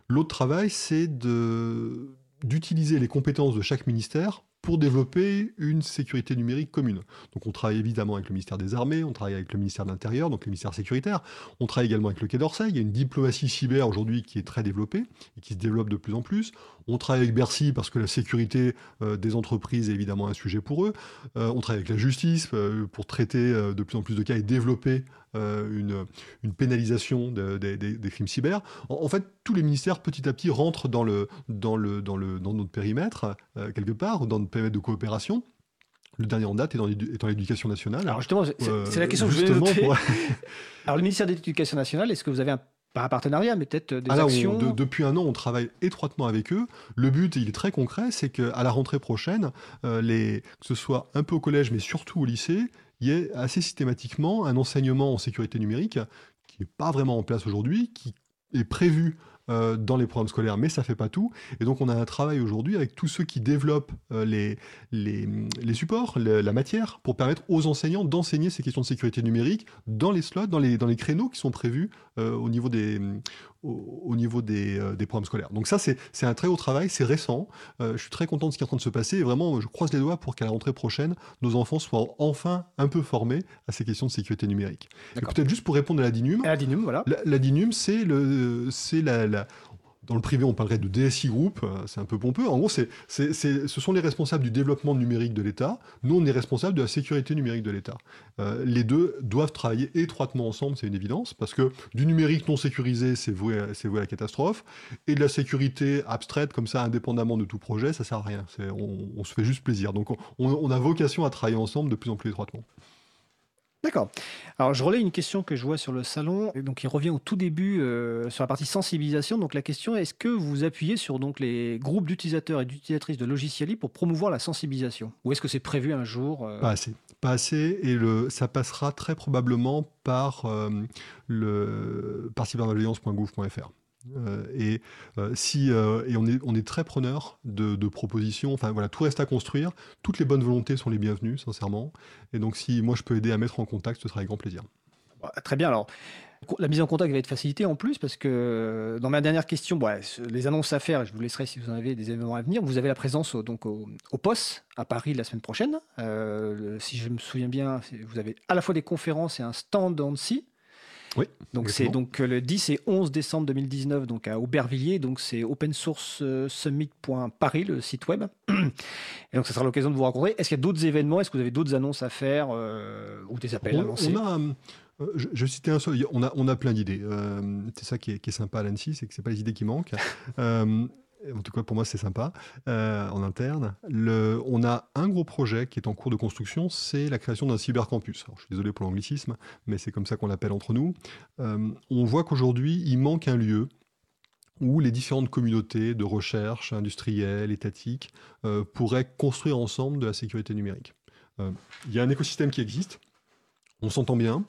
L'autre travail, c'est d'utiliser les compétences de chaque ministère pour développer une sécurité numérique commune. Donc on travaille évidemment avec le ministère des Armées, on travaille avec le ministère de l'Intérieur, donc le ministère sécuritaire, on travaille également avec le Quai d'Orsay, il y a une diplomatie cyber aujourd'hui qui est très développée et qui se développe de plus en plus. On travaille avec Bercy parce que la sécurité euh, des entreprises est évidemment un sujet pour eux. Euh, on travaille avec la justice euh, pour traiter de plus en plus de cas et développer une, une pénalisation de- des- crimes cyber. En, en fait, tous les ministères, petit à petit, rentrent dans, le, dans, le, dans, le, dans notre périmètre, euh, quelque part, ou dans notre périmètre de coopération. Le dernier en date est dans l'éducation nationale. Alors justement, c'est Euh, la question que je voulais noter. pour- Alors le ministère de l'Éducation nationale, est-ce que vous avez un, pas un partenariat, mais peut-être des Ah là, on- actions de- depuis un an, on travaille étroitement avec eux. Le but, il est très concret, c'est qu'à la rentrée prochaine, euh, les, que ce soit un peu au collège, mais surtout au lycée, il y ait assez systématiquement un enseignement en sécurité numérique qui n'est pas vraiment en place aujourd'hui, qui est prévu euh, dans les programmes scolaires, mais ça fait pas tout. Et donc, on a un travail aujourd'hui avec tous ceux qui développent euh, les, supports, la matière, pour permettre aux enseignants d'enseigner ces questions de sécurité numérique dans les slots, dans les, dans les créneaux qui sont prévus euh, au niveau des, au, au niveau des, euh, des programmes scolaires. Donc ça, c'est un très haut travail, c'est récent. Euh, je suis très content de ce qui est en train de se passer. Et vraiment, je croise les doigts pour qu'à la rentrée prochaine, nos enfants soient enfin un peu formés à ces questions de sécurité numérique. Et. Peut-être juste pour répondre à la DINUM, À la DINUM, voilà. la, la DINUM, c'est le, c'est la, la- dans le privé, on parlerait de DSI Group, euh, c'est un peu pompeux. En gros, ce sont les responsables du développement numérique de l'État. Nous, on est responsables de la sécurité numérique de l'État. Euh, les deux doivent travailler étroitement ensemble, c'est une évidence, parce que du numérique non sécurisé, c'est voué, à- la catastrophe, et de la sécurité abstraite, comme ça, indépendamment de tout projet, ça sert à rien. On, se fait juste plaisir. Donc, on, on a vocation à travailler ensemble de plus en plus étroitement. D'accord. Alors, je relais une question que je vois sur le salon. Donc, il revient au tout début euh, sur la partie sensibilisation. Donc, la question est-ce que vous appuyez sur donc les groupes d'utilisateurs et d'utilisatrices de logiciels pour promouvoir la sensibilisation? Ou est-ce que c'est prévu un jour euh, Pas assez. Pas assez. Et le, ça passera très probablement par euh, le par cybermalveillance.gouv.fr. Euh, et euh, si euh, et on est on est très preneur de, propositions. Enfin voilà, tout reste à construire. Toutes les bonnes volontés sont les bienvenues, sincèrement. Et donc si moi je peux aider à mettre en contact, ce sera avec grand plaisir. Bah, Très bien. Alors, la mise en contact va être facilitée en plus parce que dans ma dernière question, les annonces à faire, je vous laisserai si vous en avez des événements à venir. Vous avez la présence au, donc au, au POS à Paris la semaine prochaine. Si je me souviens bien, vous avez à la fois des conférences et un stand en Annecy. Oui, Donc c'est donc euh, le 10 et 11 décembre 2019 donc à Aubervilliers. Donc c'est opensourcesummit.paris le site web. Et donc ça sera l'occasion de vous rencontrer. Est-ce qu'il y a d'autres événements? Est-ce que vous avez d'autres annonces à faire euh, ou des appels à lancer on a, euh, je, je citais un seul, on a, on a plein d'idées. Euh, c'est ça qui est, qui est sympa à l'ANSI, c'est que c'est pas les idées qui manquent. Euh, en tout cas, pour moi, c'est sympa euh, en interne. On a un gros projet qui est en cours de construction, c'est la création d'un cybercampus. Je suis désolé pour l'anglicisme, mais c'est comme ça qu'on l'appelle entre nous. Euh, on voit qu'aujourd'hui, il manque un lieu où les différentes communautés de recherche industrielle, étatique, euh, pourraient construire ensemble de la sécurité numérique. Il y a un écosystème qui existe. On s'entend bien,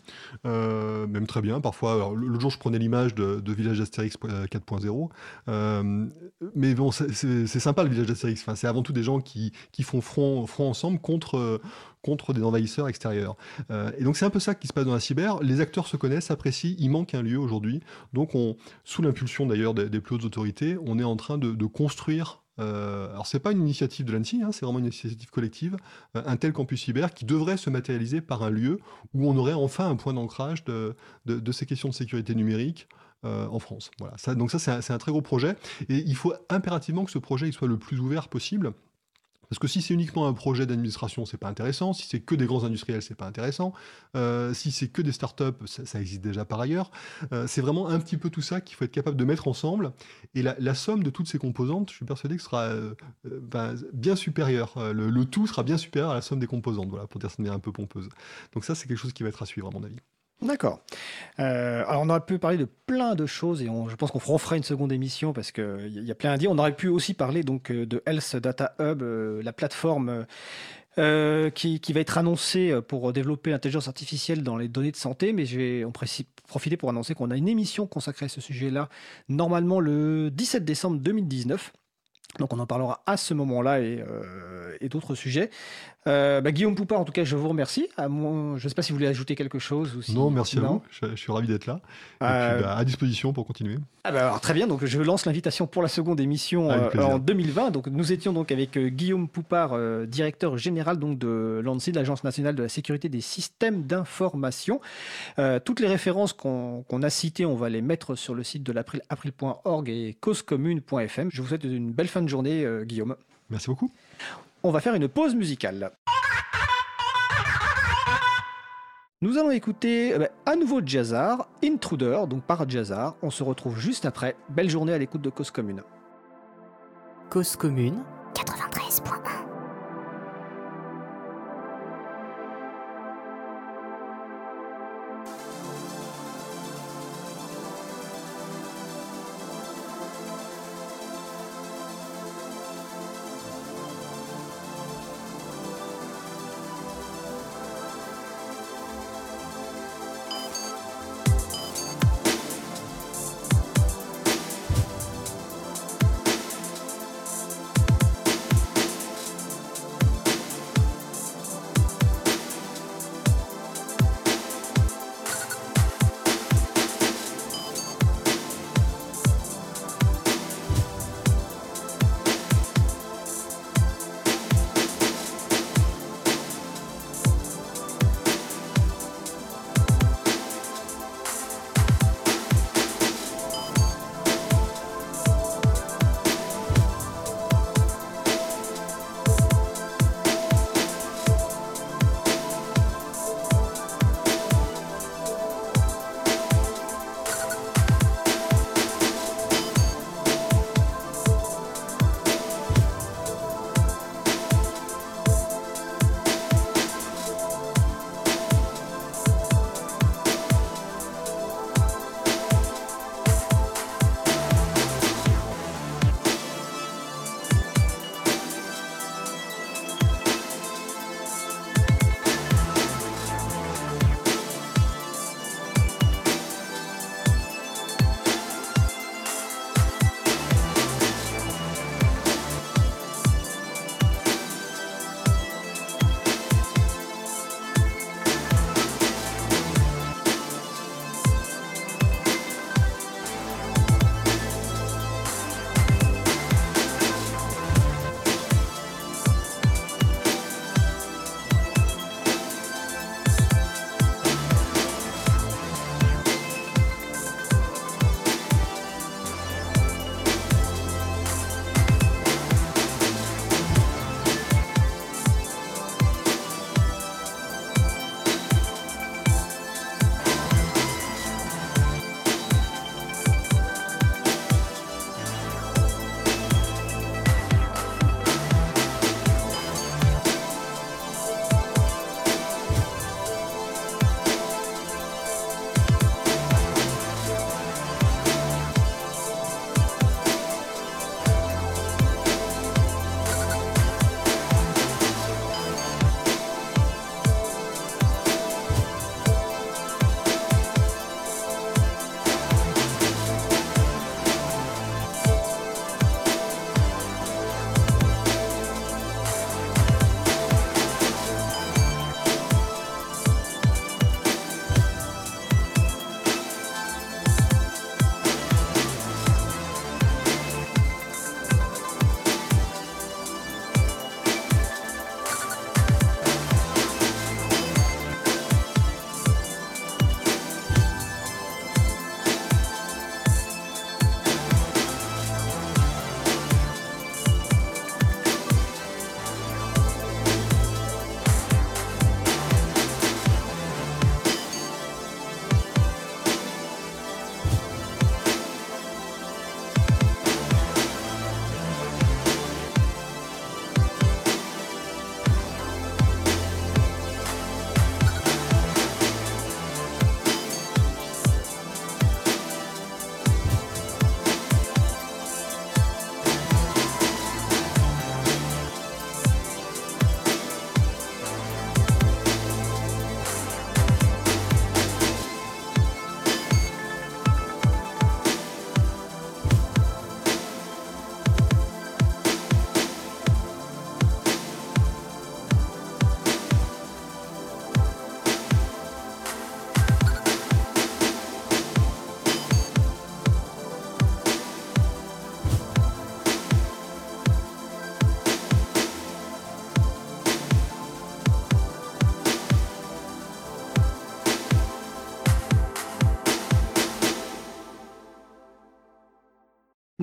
euh, même très bien. Parfois, alors, l'autre jour, je prenais l'image de, Village d'Astérix euh, 4.0. Euh, mais bon, c'est- sympa le Village d'Astérix. Enfin, c'est avant tout des gens qui, qui font front, front ensemble contre, euh, contre des envahisseurs extérieurs. Euh, et donc, c'est un peu ça qui se passe dans la cyber. Les acteurs se connaissent, s'apprécient. Il manque un lieu aujourd'hui. Donc, on, sous l'impulsion d'ailleurs des, plus hautes autorités, on est en train de construire. Euh, alors, c'est pas une initiative de l'ANSI, hein, c'est vraiment une initiative collective, euh, un tel campus cyber qui devrait se matérialiser par un lieu où on aurait enfin un point d'ancrage de, ces questions de sécurité numérique euh, en France. Voilà. Donc ça, c'est un, très gros projet. Et il faut impérativement que ce projet soit le plus ouvert possible. Parce que si c'est uniquement un projet d'administration, c'est pas intéressant. Si c'est que des grands industriels, c'est pas intéressant. Euh, si c'est que des startups, ça, existe déjà par ailleurs. Euh, c'est vraiment un petit peu tout ça qu'il faut être capable de mettre ensemble. Et la, somme de toutes ces composantes, je suis persuadé que sera euh, ben, bien supérieure. Le, le tout sera bien supérieur à la somme des composantes, voilà, pour dire ça de manière un peu pompeuse. Donc ça, c'est quelque chose qui va être à suivre, à mon avis. D'accord. Euh, alors on aurait pu parler de plein de choses et on- je pense qu'on fera- on une seconde émission parce qu'il y, a- plein à dire. On aurait pu aussi parler donc euh, de Health Data Hub, euh, la plateforme qui, va être annoncée pour développer l'intelligence artificielle dans les données de santé. Mais en précis- profiter pour annoncer qu'on a une émission consacrée à ce sujet-là, normalement le 17 décembre 2019. Donc on en parlera à ce moment-là et d'autres sujets. Euh, bah, Guillaume Poupard, en tout cas, je vous remercie. À je ne sais pas si vous voulez ajouter quelque chose. Ou si... Non, merci à vous. Je, je suis ravi d'être là. Et Euh, puis, bah, à disposition pour continuer. ah bah alors, très bien, donc je lance l'invitation pour la seconde émission euh, en 2020. Donc nous étions donc avec euh, Guillaume Poupard, directeur général donc de l'ANSI, de l'Agence nationale de la sécurité des systèmes d'information. Toutes les références qu'on a citées, on va les mettre sur le site de l'April, april.org et causecommune.fm. Je vous souhaite une belle fin de journée, Guillaume. Merci beaucoup. On va faire une pause musicale. Nous allons écouter eh ben, à nouveau Jazzar, Intruder, donc par Jazzar. On se retrouve juste après. Belle journée à l'écoute de Cause Commune. Cause commune 93.1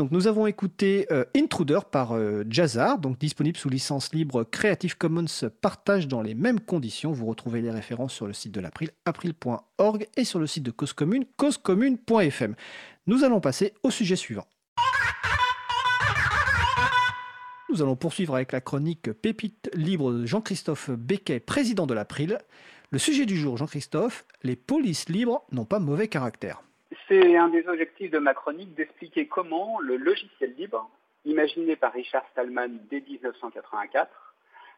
Donc nous avons écouté euh, Intruder par euh, donc disponible sous licence libre Creative Commons partage dans les mêmes conditions. Vous retrouvez les références sur le site de l'April, april.org et sur le site de Cause Commune, causecommune.fm. Nous allons passer au sujet suivant. Nous allons poursuivre avec la chronique Pépite libre de Jean-Christophe Becquet, président de l'April. Le sujet du jour, Jean-Christophe, les polices libres n'ont pas mauvais caractère. C'est un des objectifs de ma chronique d'expliquer comment le logiciel libre, imaginé par Richard Stallman dès 1984,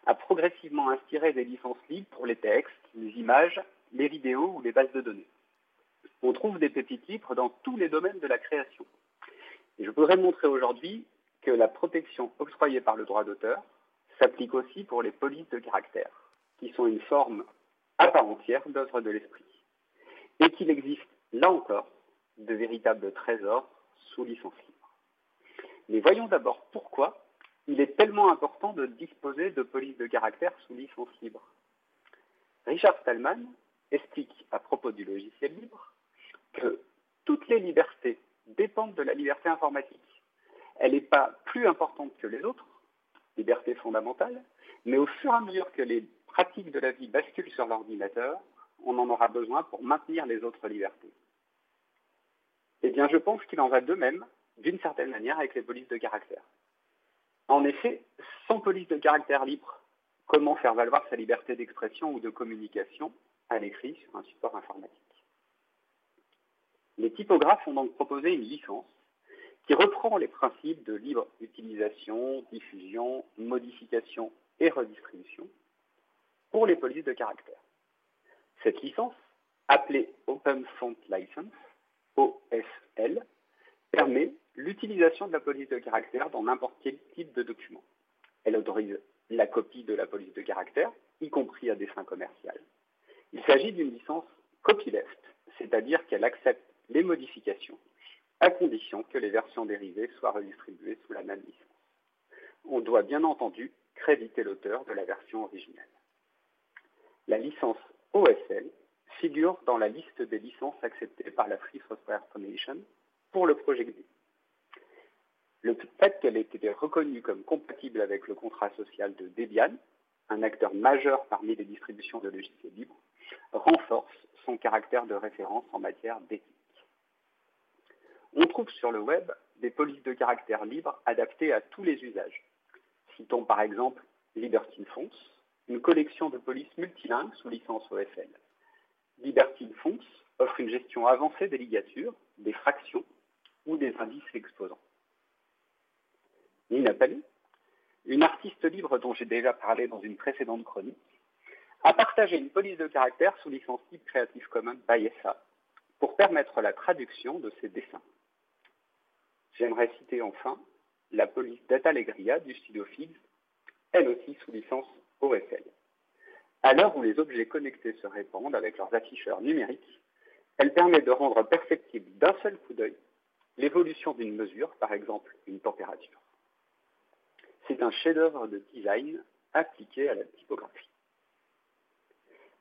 a progressivement inspiré des licences libres pour les textes, les images, les vidéos ou les bases de données. On trouve des pépites libres dans tous les domaines de la création. Je voudrais montrer aujourd'hui que la protection octroyée par le droit d'auteur s'applique aussi pour les polices de caractère, qui sont une forme à part entière d'œuvre de l'esprit. Et qu'il existe, là encore, de véritables trésors sous licence libre. Mais voyons d'abord pourquoi il est tellement important de disposer de polices de caractère sous licence libre. Richard Stallman explique à propos du logiciel libre que toutes les libertés dépendent de la liberté informatique. Elle n'est pas plus importante que les autres, liberté fondamentale, mais au fur et à mesure que les pratiques de la vie basculent sur l'ordinateur, on en aura besoin pour maintenir les autres libertés. Eh bien, je pense qu'il en va de même, d'une certaine manière, avec les polices de caractère. En effet, sans police de caractère libre, comment faire valoir sa liberté d'expression ou de communication à l'écrit sur un support informatique? Les typographes ont donc proposé une licence qui reprend les principes de libre utilisation, diffusion, modification et redistribution pour les polices de caractère. Cette licence, appelée Open Font License, OFL, permet l'utilisation de la police de caractère dans n'importe quel type de document. Elle autorise la copie de la police de caractère, y compris à des fins commerciales. Il s'agit d'une licence copyleft, c'est-à-dire qu'elle accepte les modifications à condition que les versions dérivées soient redistribuées sous la même licence. On doit bien entendu créditer l'auteur de la version originale. La licence OSL figure dans la liste des licences acceptées par la Free Software Foundation pour le projet GNU. Le fait qu'elle ait été reconnue comme compatible avec le contrat social de Debian, un acteur majeur parmi les distributions de logiciels libres, renforce son caractère de référence en matière d'éthique. On trouve sur le web des polices de caractère libre adaptées à tous les usages. Citons par exemple Libertine Fonts, une collection de polices multilingues sous licence OFL. Libertine Fonts offre une gestion avancée des ligatures, des fractions ou des indices exposants. Nina Palais, une artiste libre dont j'ai déjà parlé dans une précédente chronique, a partagé une police de caractère sous licence type Creative Commons by SA pour permettre la traduction de ses dessins. J'aimerais citer enfin la police d'Atalegria du studio Figs, elle aussi sous licence OSL. À l'heure où les objets connectés se répandent avec leurs afficheurs numériques, elle permet de rendre perceptible d'un seul coup d'œil l'évolution d'une mesure, par exemple une température. C'est un chef-d'œuvre de design appliqué à la typographie.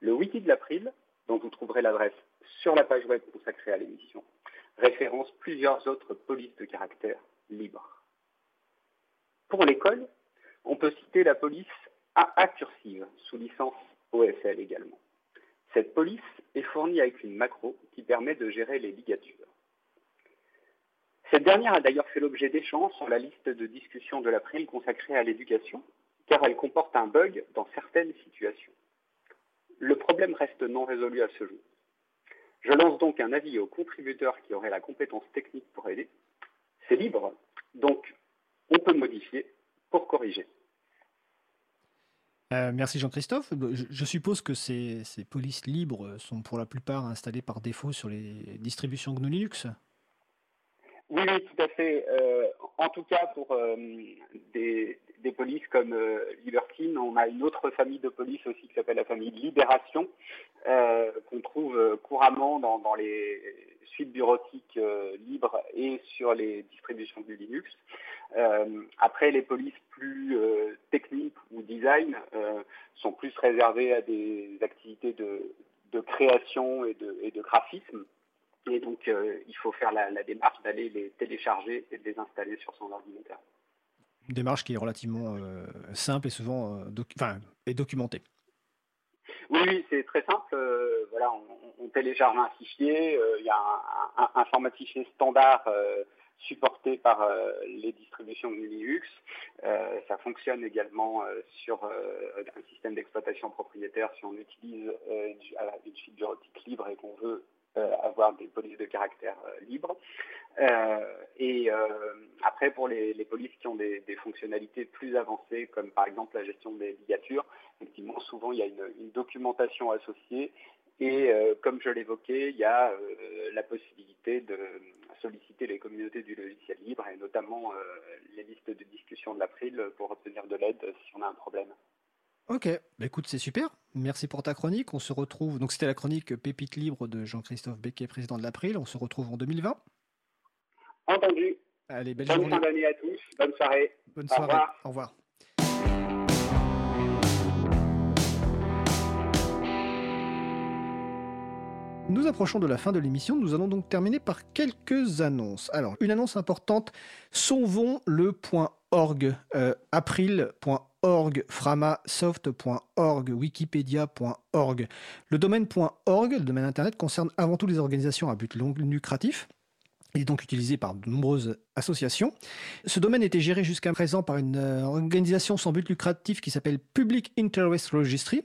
Le wiki de l'April, dont vous trouverez l'adresse sur la page web consacrée à l'émission, référence plusieurs autres polices de caractère libres. Pour l'école, on peut citer la police AA cursive, sous licence OSL également. Cette police est fournie avec une macro qui permet de gérer les ligatures. Cette dernière a d'ailleurs fait l'objet d'échanges sur la liste de discussion de l'April consacrée à l'éducation, car elle comporte un bug dans certaines situations. Le problème reste non résolu à ce jour. Je lance donc un avis aux contributeurs qui auraient la compétence technique pour aider. C'est libre, donc on peut modifier pour corriger. Euh, merci Jean-Christophe. Je, suppose que ces, polices libres sont pour la plupart installées par défaut sur les distributions GNU Linux oui, oui, tout à fait. Euh, en tout cas, pour euh, des, polices comme Libertine, on a une autre famille de polices aussi qui s'appelle la famille Libération, qu'on trouve couramment dans, les suites bureautiques libres et sur les distributions du Linux. Euh, après, les polices plus euh, techniques ou design euh, sont plus réservées à des activités de, création et de, graphisme. Et donc, euh, il faut faire la, la démarche d'aller les télécharger et de les installer sur son ordinateur. Une démarche qui est relativement euh, simple et souvent euh, documentée. Oui, c'est très simple. Euh, voilà, on, télécharge un fichier. Il y a un, format de fichier standard supporté par les distributions Linux. Euh, ça fonctionne également sur un système d'exploitation propriétaire si on utilise une, une suite bureautique libre et qu'on veut avoir des polices de caractère euh, libres. Euh, et euh, après, pour les, polices qui ont des, fonctionnalités plus avancées, comme par exemple la gestion des ligatures, effectivement, souvent il y a une, documentation associée. Et euh, comme je l'évoquais, il y a euh, la possibilité de solliciter les communautés du logiciel libre et notamment euh, les listes de discussion de l'April pour obtenir de l'aide si on a un problème. Ok, bah écoute, c'est super. Merci pour ta chronique. On se retrouve. Donc, c'était la chronique Pépite libre de Jean-Christophe Becquet, président de l'April. On se retrouve en 2020. Entendu. Allez, belle Bonne journée. fin d'année à tous. Bonne soirée. Bonne Au soirée. revoir. Au revoir. Nous approchons de la fin de l'émission, nous allons donc terminer par quelques annonces. Alors, une annonce importante, sauvons-le.org, euh, april.org, framasoft.org, wikipedia.org. Le domaine .org, le domaine internet, concerne avant tout les organisations à but lucratif. Il est donc utilisé par de nombreuses associations. Ce domaine était géré jusqu'à présent par une euh, organisation sans but lucratif qui s'appelle Public Interest Registry,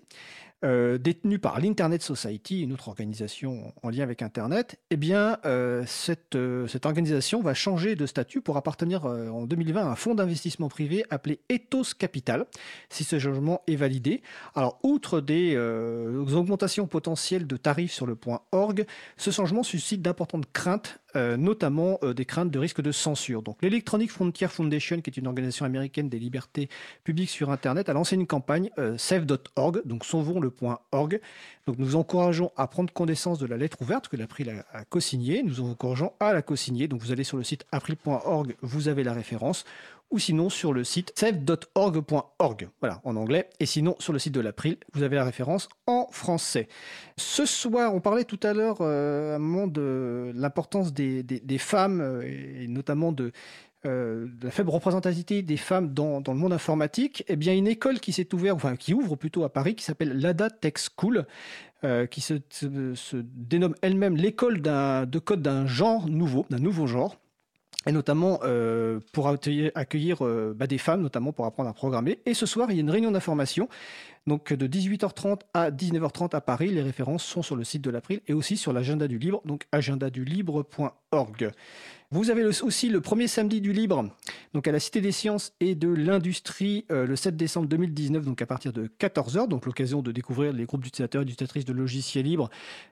euh, détenue par l'Internet Society, une autre organisation en lien avec Internet. Eh euh, cette, euh, cette organisation va changer de statut pour appartenir euh, en 2020 à un fonds d'investissement privé appelé Ethos Capital, si ce changement est validé. Outre des augmentations potentielles de tarifs sur le point org, ce changement suscite d'importantes craintes, euh, notamment euh, des craintes de risque de censure. Donc, l'Electronic Frontier Foundation, qui est une organisation américaine des libertés publiques sur Internet, a lancé une campagne euh, save.org, donc sauvons le point org. Donc, nous encourageons à prendre connaissance de la lettre ouverte que l'April a, a co-signée. Nous encourageons à la co-signer. Donc, vous allez sur le site april.org, vous avez la référence ou sinon sur le site save.org.org, voilà, en anglais, et sinon sur le site de l'April, vous avez la référence en français. Ce soir, on parlait tout à l'heure euh, à un moment de l'importance des, femmes, euh, et notamment de, euh, de la faible représentativité des femmes dans, le monde informatique. Eh bien, une école qui s'est ouverte, enfin qui ouvre plutôt à Paris, qui s'appelle l'ADA Tech School, qui se, se- dénomme elle-même l'école de code d'un genre nouveau, d'un nouveau genre et notamment euh, pour accueillir, euh, bah, des femmes, notamment pour apprendre à programmer. Et ce soir, il y a une réunion d'information, donc de 18h30 à 19h30 à Paris. Les références sont sur le site de l'April et aussi sur l'agenda du libre, donc agendadulibre.org. Vous avez aussi le premier samedi du libre, donc à la Cité des Sciences et de l'Industrie, euh, le 7 décembre 2019, donc à partir de 14h, donc l'occasion de découvrir les groupes d'utilisateurs et d'utilisatrices de logiciels libres,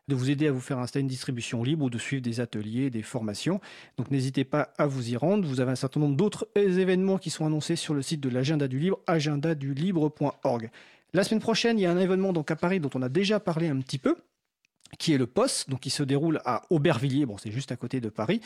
de vous aider à vous faire installer une distribution libre ou de suivre des ateliers, des formations. Donc n'hésitez pas à vous y rendre. Vous avez un certain nombre d'autres événements qui sont annoncés sur le site de l'agenda du libre, agendadulibre.org. La semaine prochaine, il y a un événement donc à Paris dont on a déjà parlé un petit peu, qui est le POS, donc qui se déroule à Aubervilliers, bon c'est juste à côté de Paris.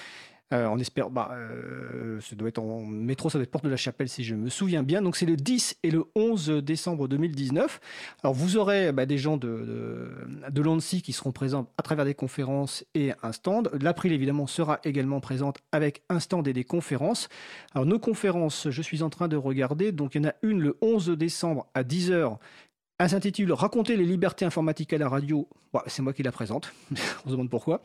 Euh, on espère, bah, euh, ça doit être en métro, ça doit être Porte de la Chapelle si je me souviens bien. Donc c'est le 10 et le 11 décembre 2019. Alors vous aurez bah, des gens de, de, de l'ANSI qui seront présents à travers des conférences et un stand. L'April évidemment sera également présente avec un stand et des conférences. Alors nos conférences, je suis en train de regarder. Donc il y en a une le 11 décembre à 10h. Elle s'intitule Raconter les libertés informatiques à la radio. C'est moi qui la présente, on se demande pourquoi.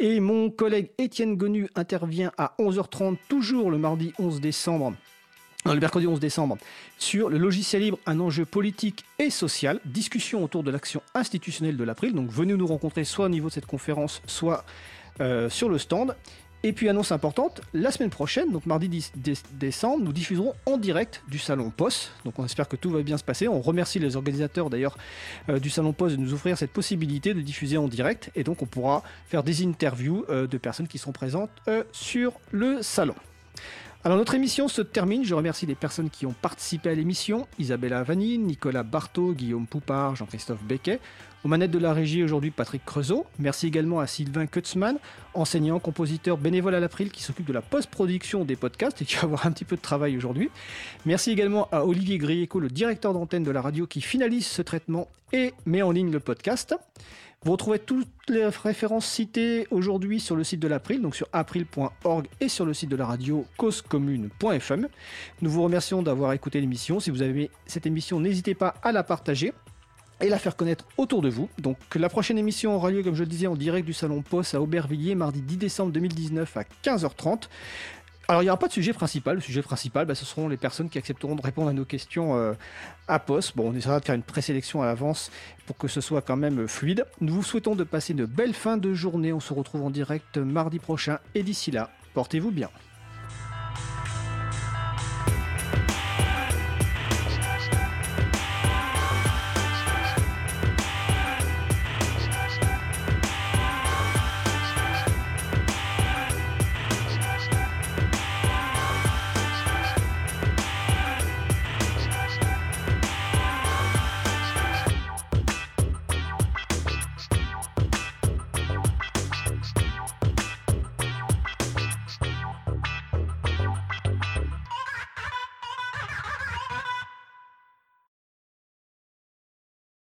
Et mon collègue Étienne Gonu intervient à 11h30, toujours le mardi 11 décembre. Le mercredi 11 décembre, sur le logiciel libre, un enjeu politique et social, discussion autour de l'action institutionnelle de l'April. Donc venez nous rencontrer soit au niveau de cette conférence, soit euh, sur le stand. Et puis annonce importante, la semaine prochaine, donc mardi 10 dé- décembre, nous diffuserons en direct du salon POS. Donc on espère que tout va bien se passer. On remercie les organisateurs d'ailleurs euh, du salon POS de nous offrir cette possibilité de diffuser en direct. Et donc on pourra faire des interviews euh, de personnes qui sont présentes euh, sur le salon. Alors notre émission se termine. Je remercie les personnes qui ont participé à l'émission. Isabella Vanni, Nicolas Barthaud, Guillaume Poupard, Jean-Christophe Becquet. Aux manettes de la régie aujourd'hui, Patrick Creusot. Merci également à Sylvain Kutzmann, enseignant, compositeur bénévole à l'April qui s'occupe de la post-production des podcasts et qui va avoir un petit peu de travail aujourd'hui. Merci également à Olivier Grieco, le directeur d'antenne de la radio qui finalise ce traitement et met en ligne le podcast. Vous retrouvez toutes les références citées aujourd'hui sur le site de l'April, donc sur april.org et sur le site de la radio causecommune.fm. Nous vous remercions d'avoir écouté l'émission. Si vous avez aimé cette émission, n'hésitez pas à la partager et la faire connaître autour de vous. Donc la prochaine émission aura lieu, comme je le disais, en direct du Salon Poste à Aubervilliers, mardi 10 décembre 2019 à 15h30. Alors, il n'y aura pas de sujet principal. Le sujet principal, bah, ce seront les personnes qui accepteront de répondre à nos questions euh, à poste. Bon, on essaiera de faire une présélection à l'avance pour que ce soit quand même fluide. Nous vous souhaitons de passer une belle fin de journée. On se retrouve en direct mardi prochain. Et d'ici là, portez-vous bien.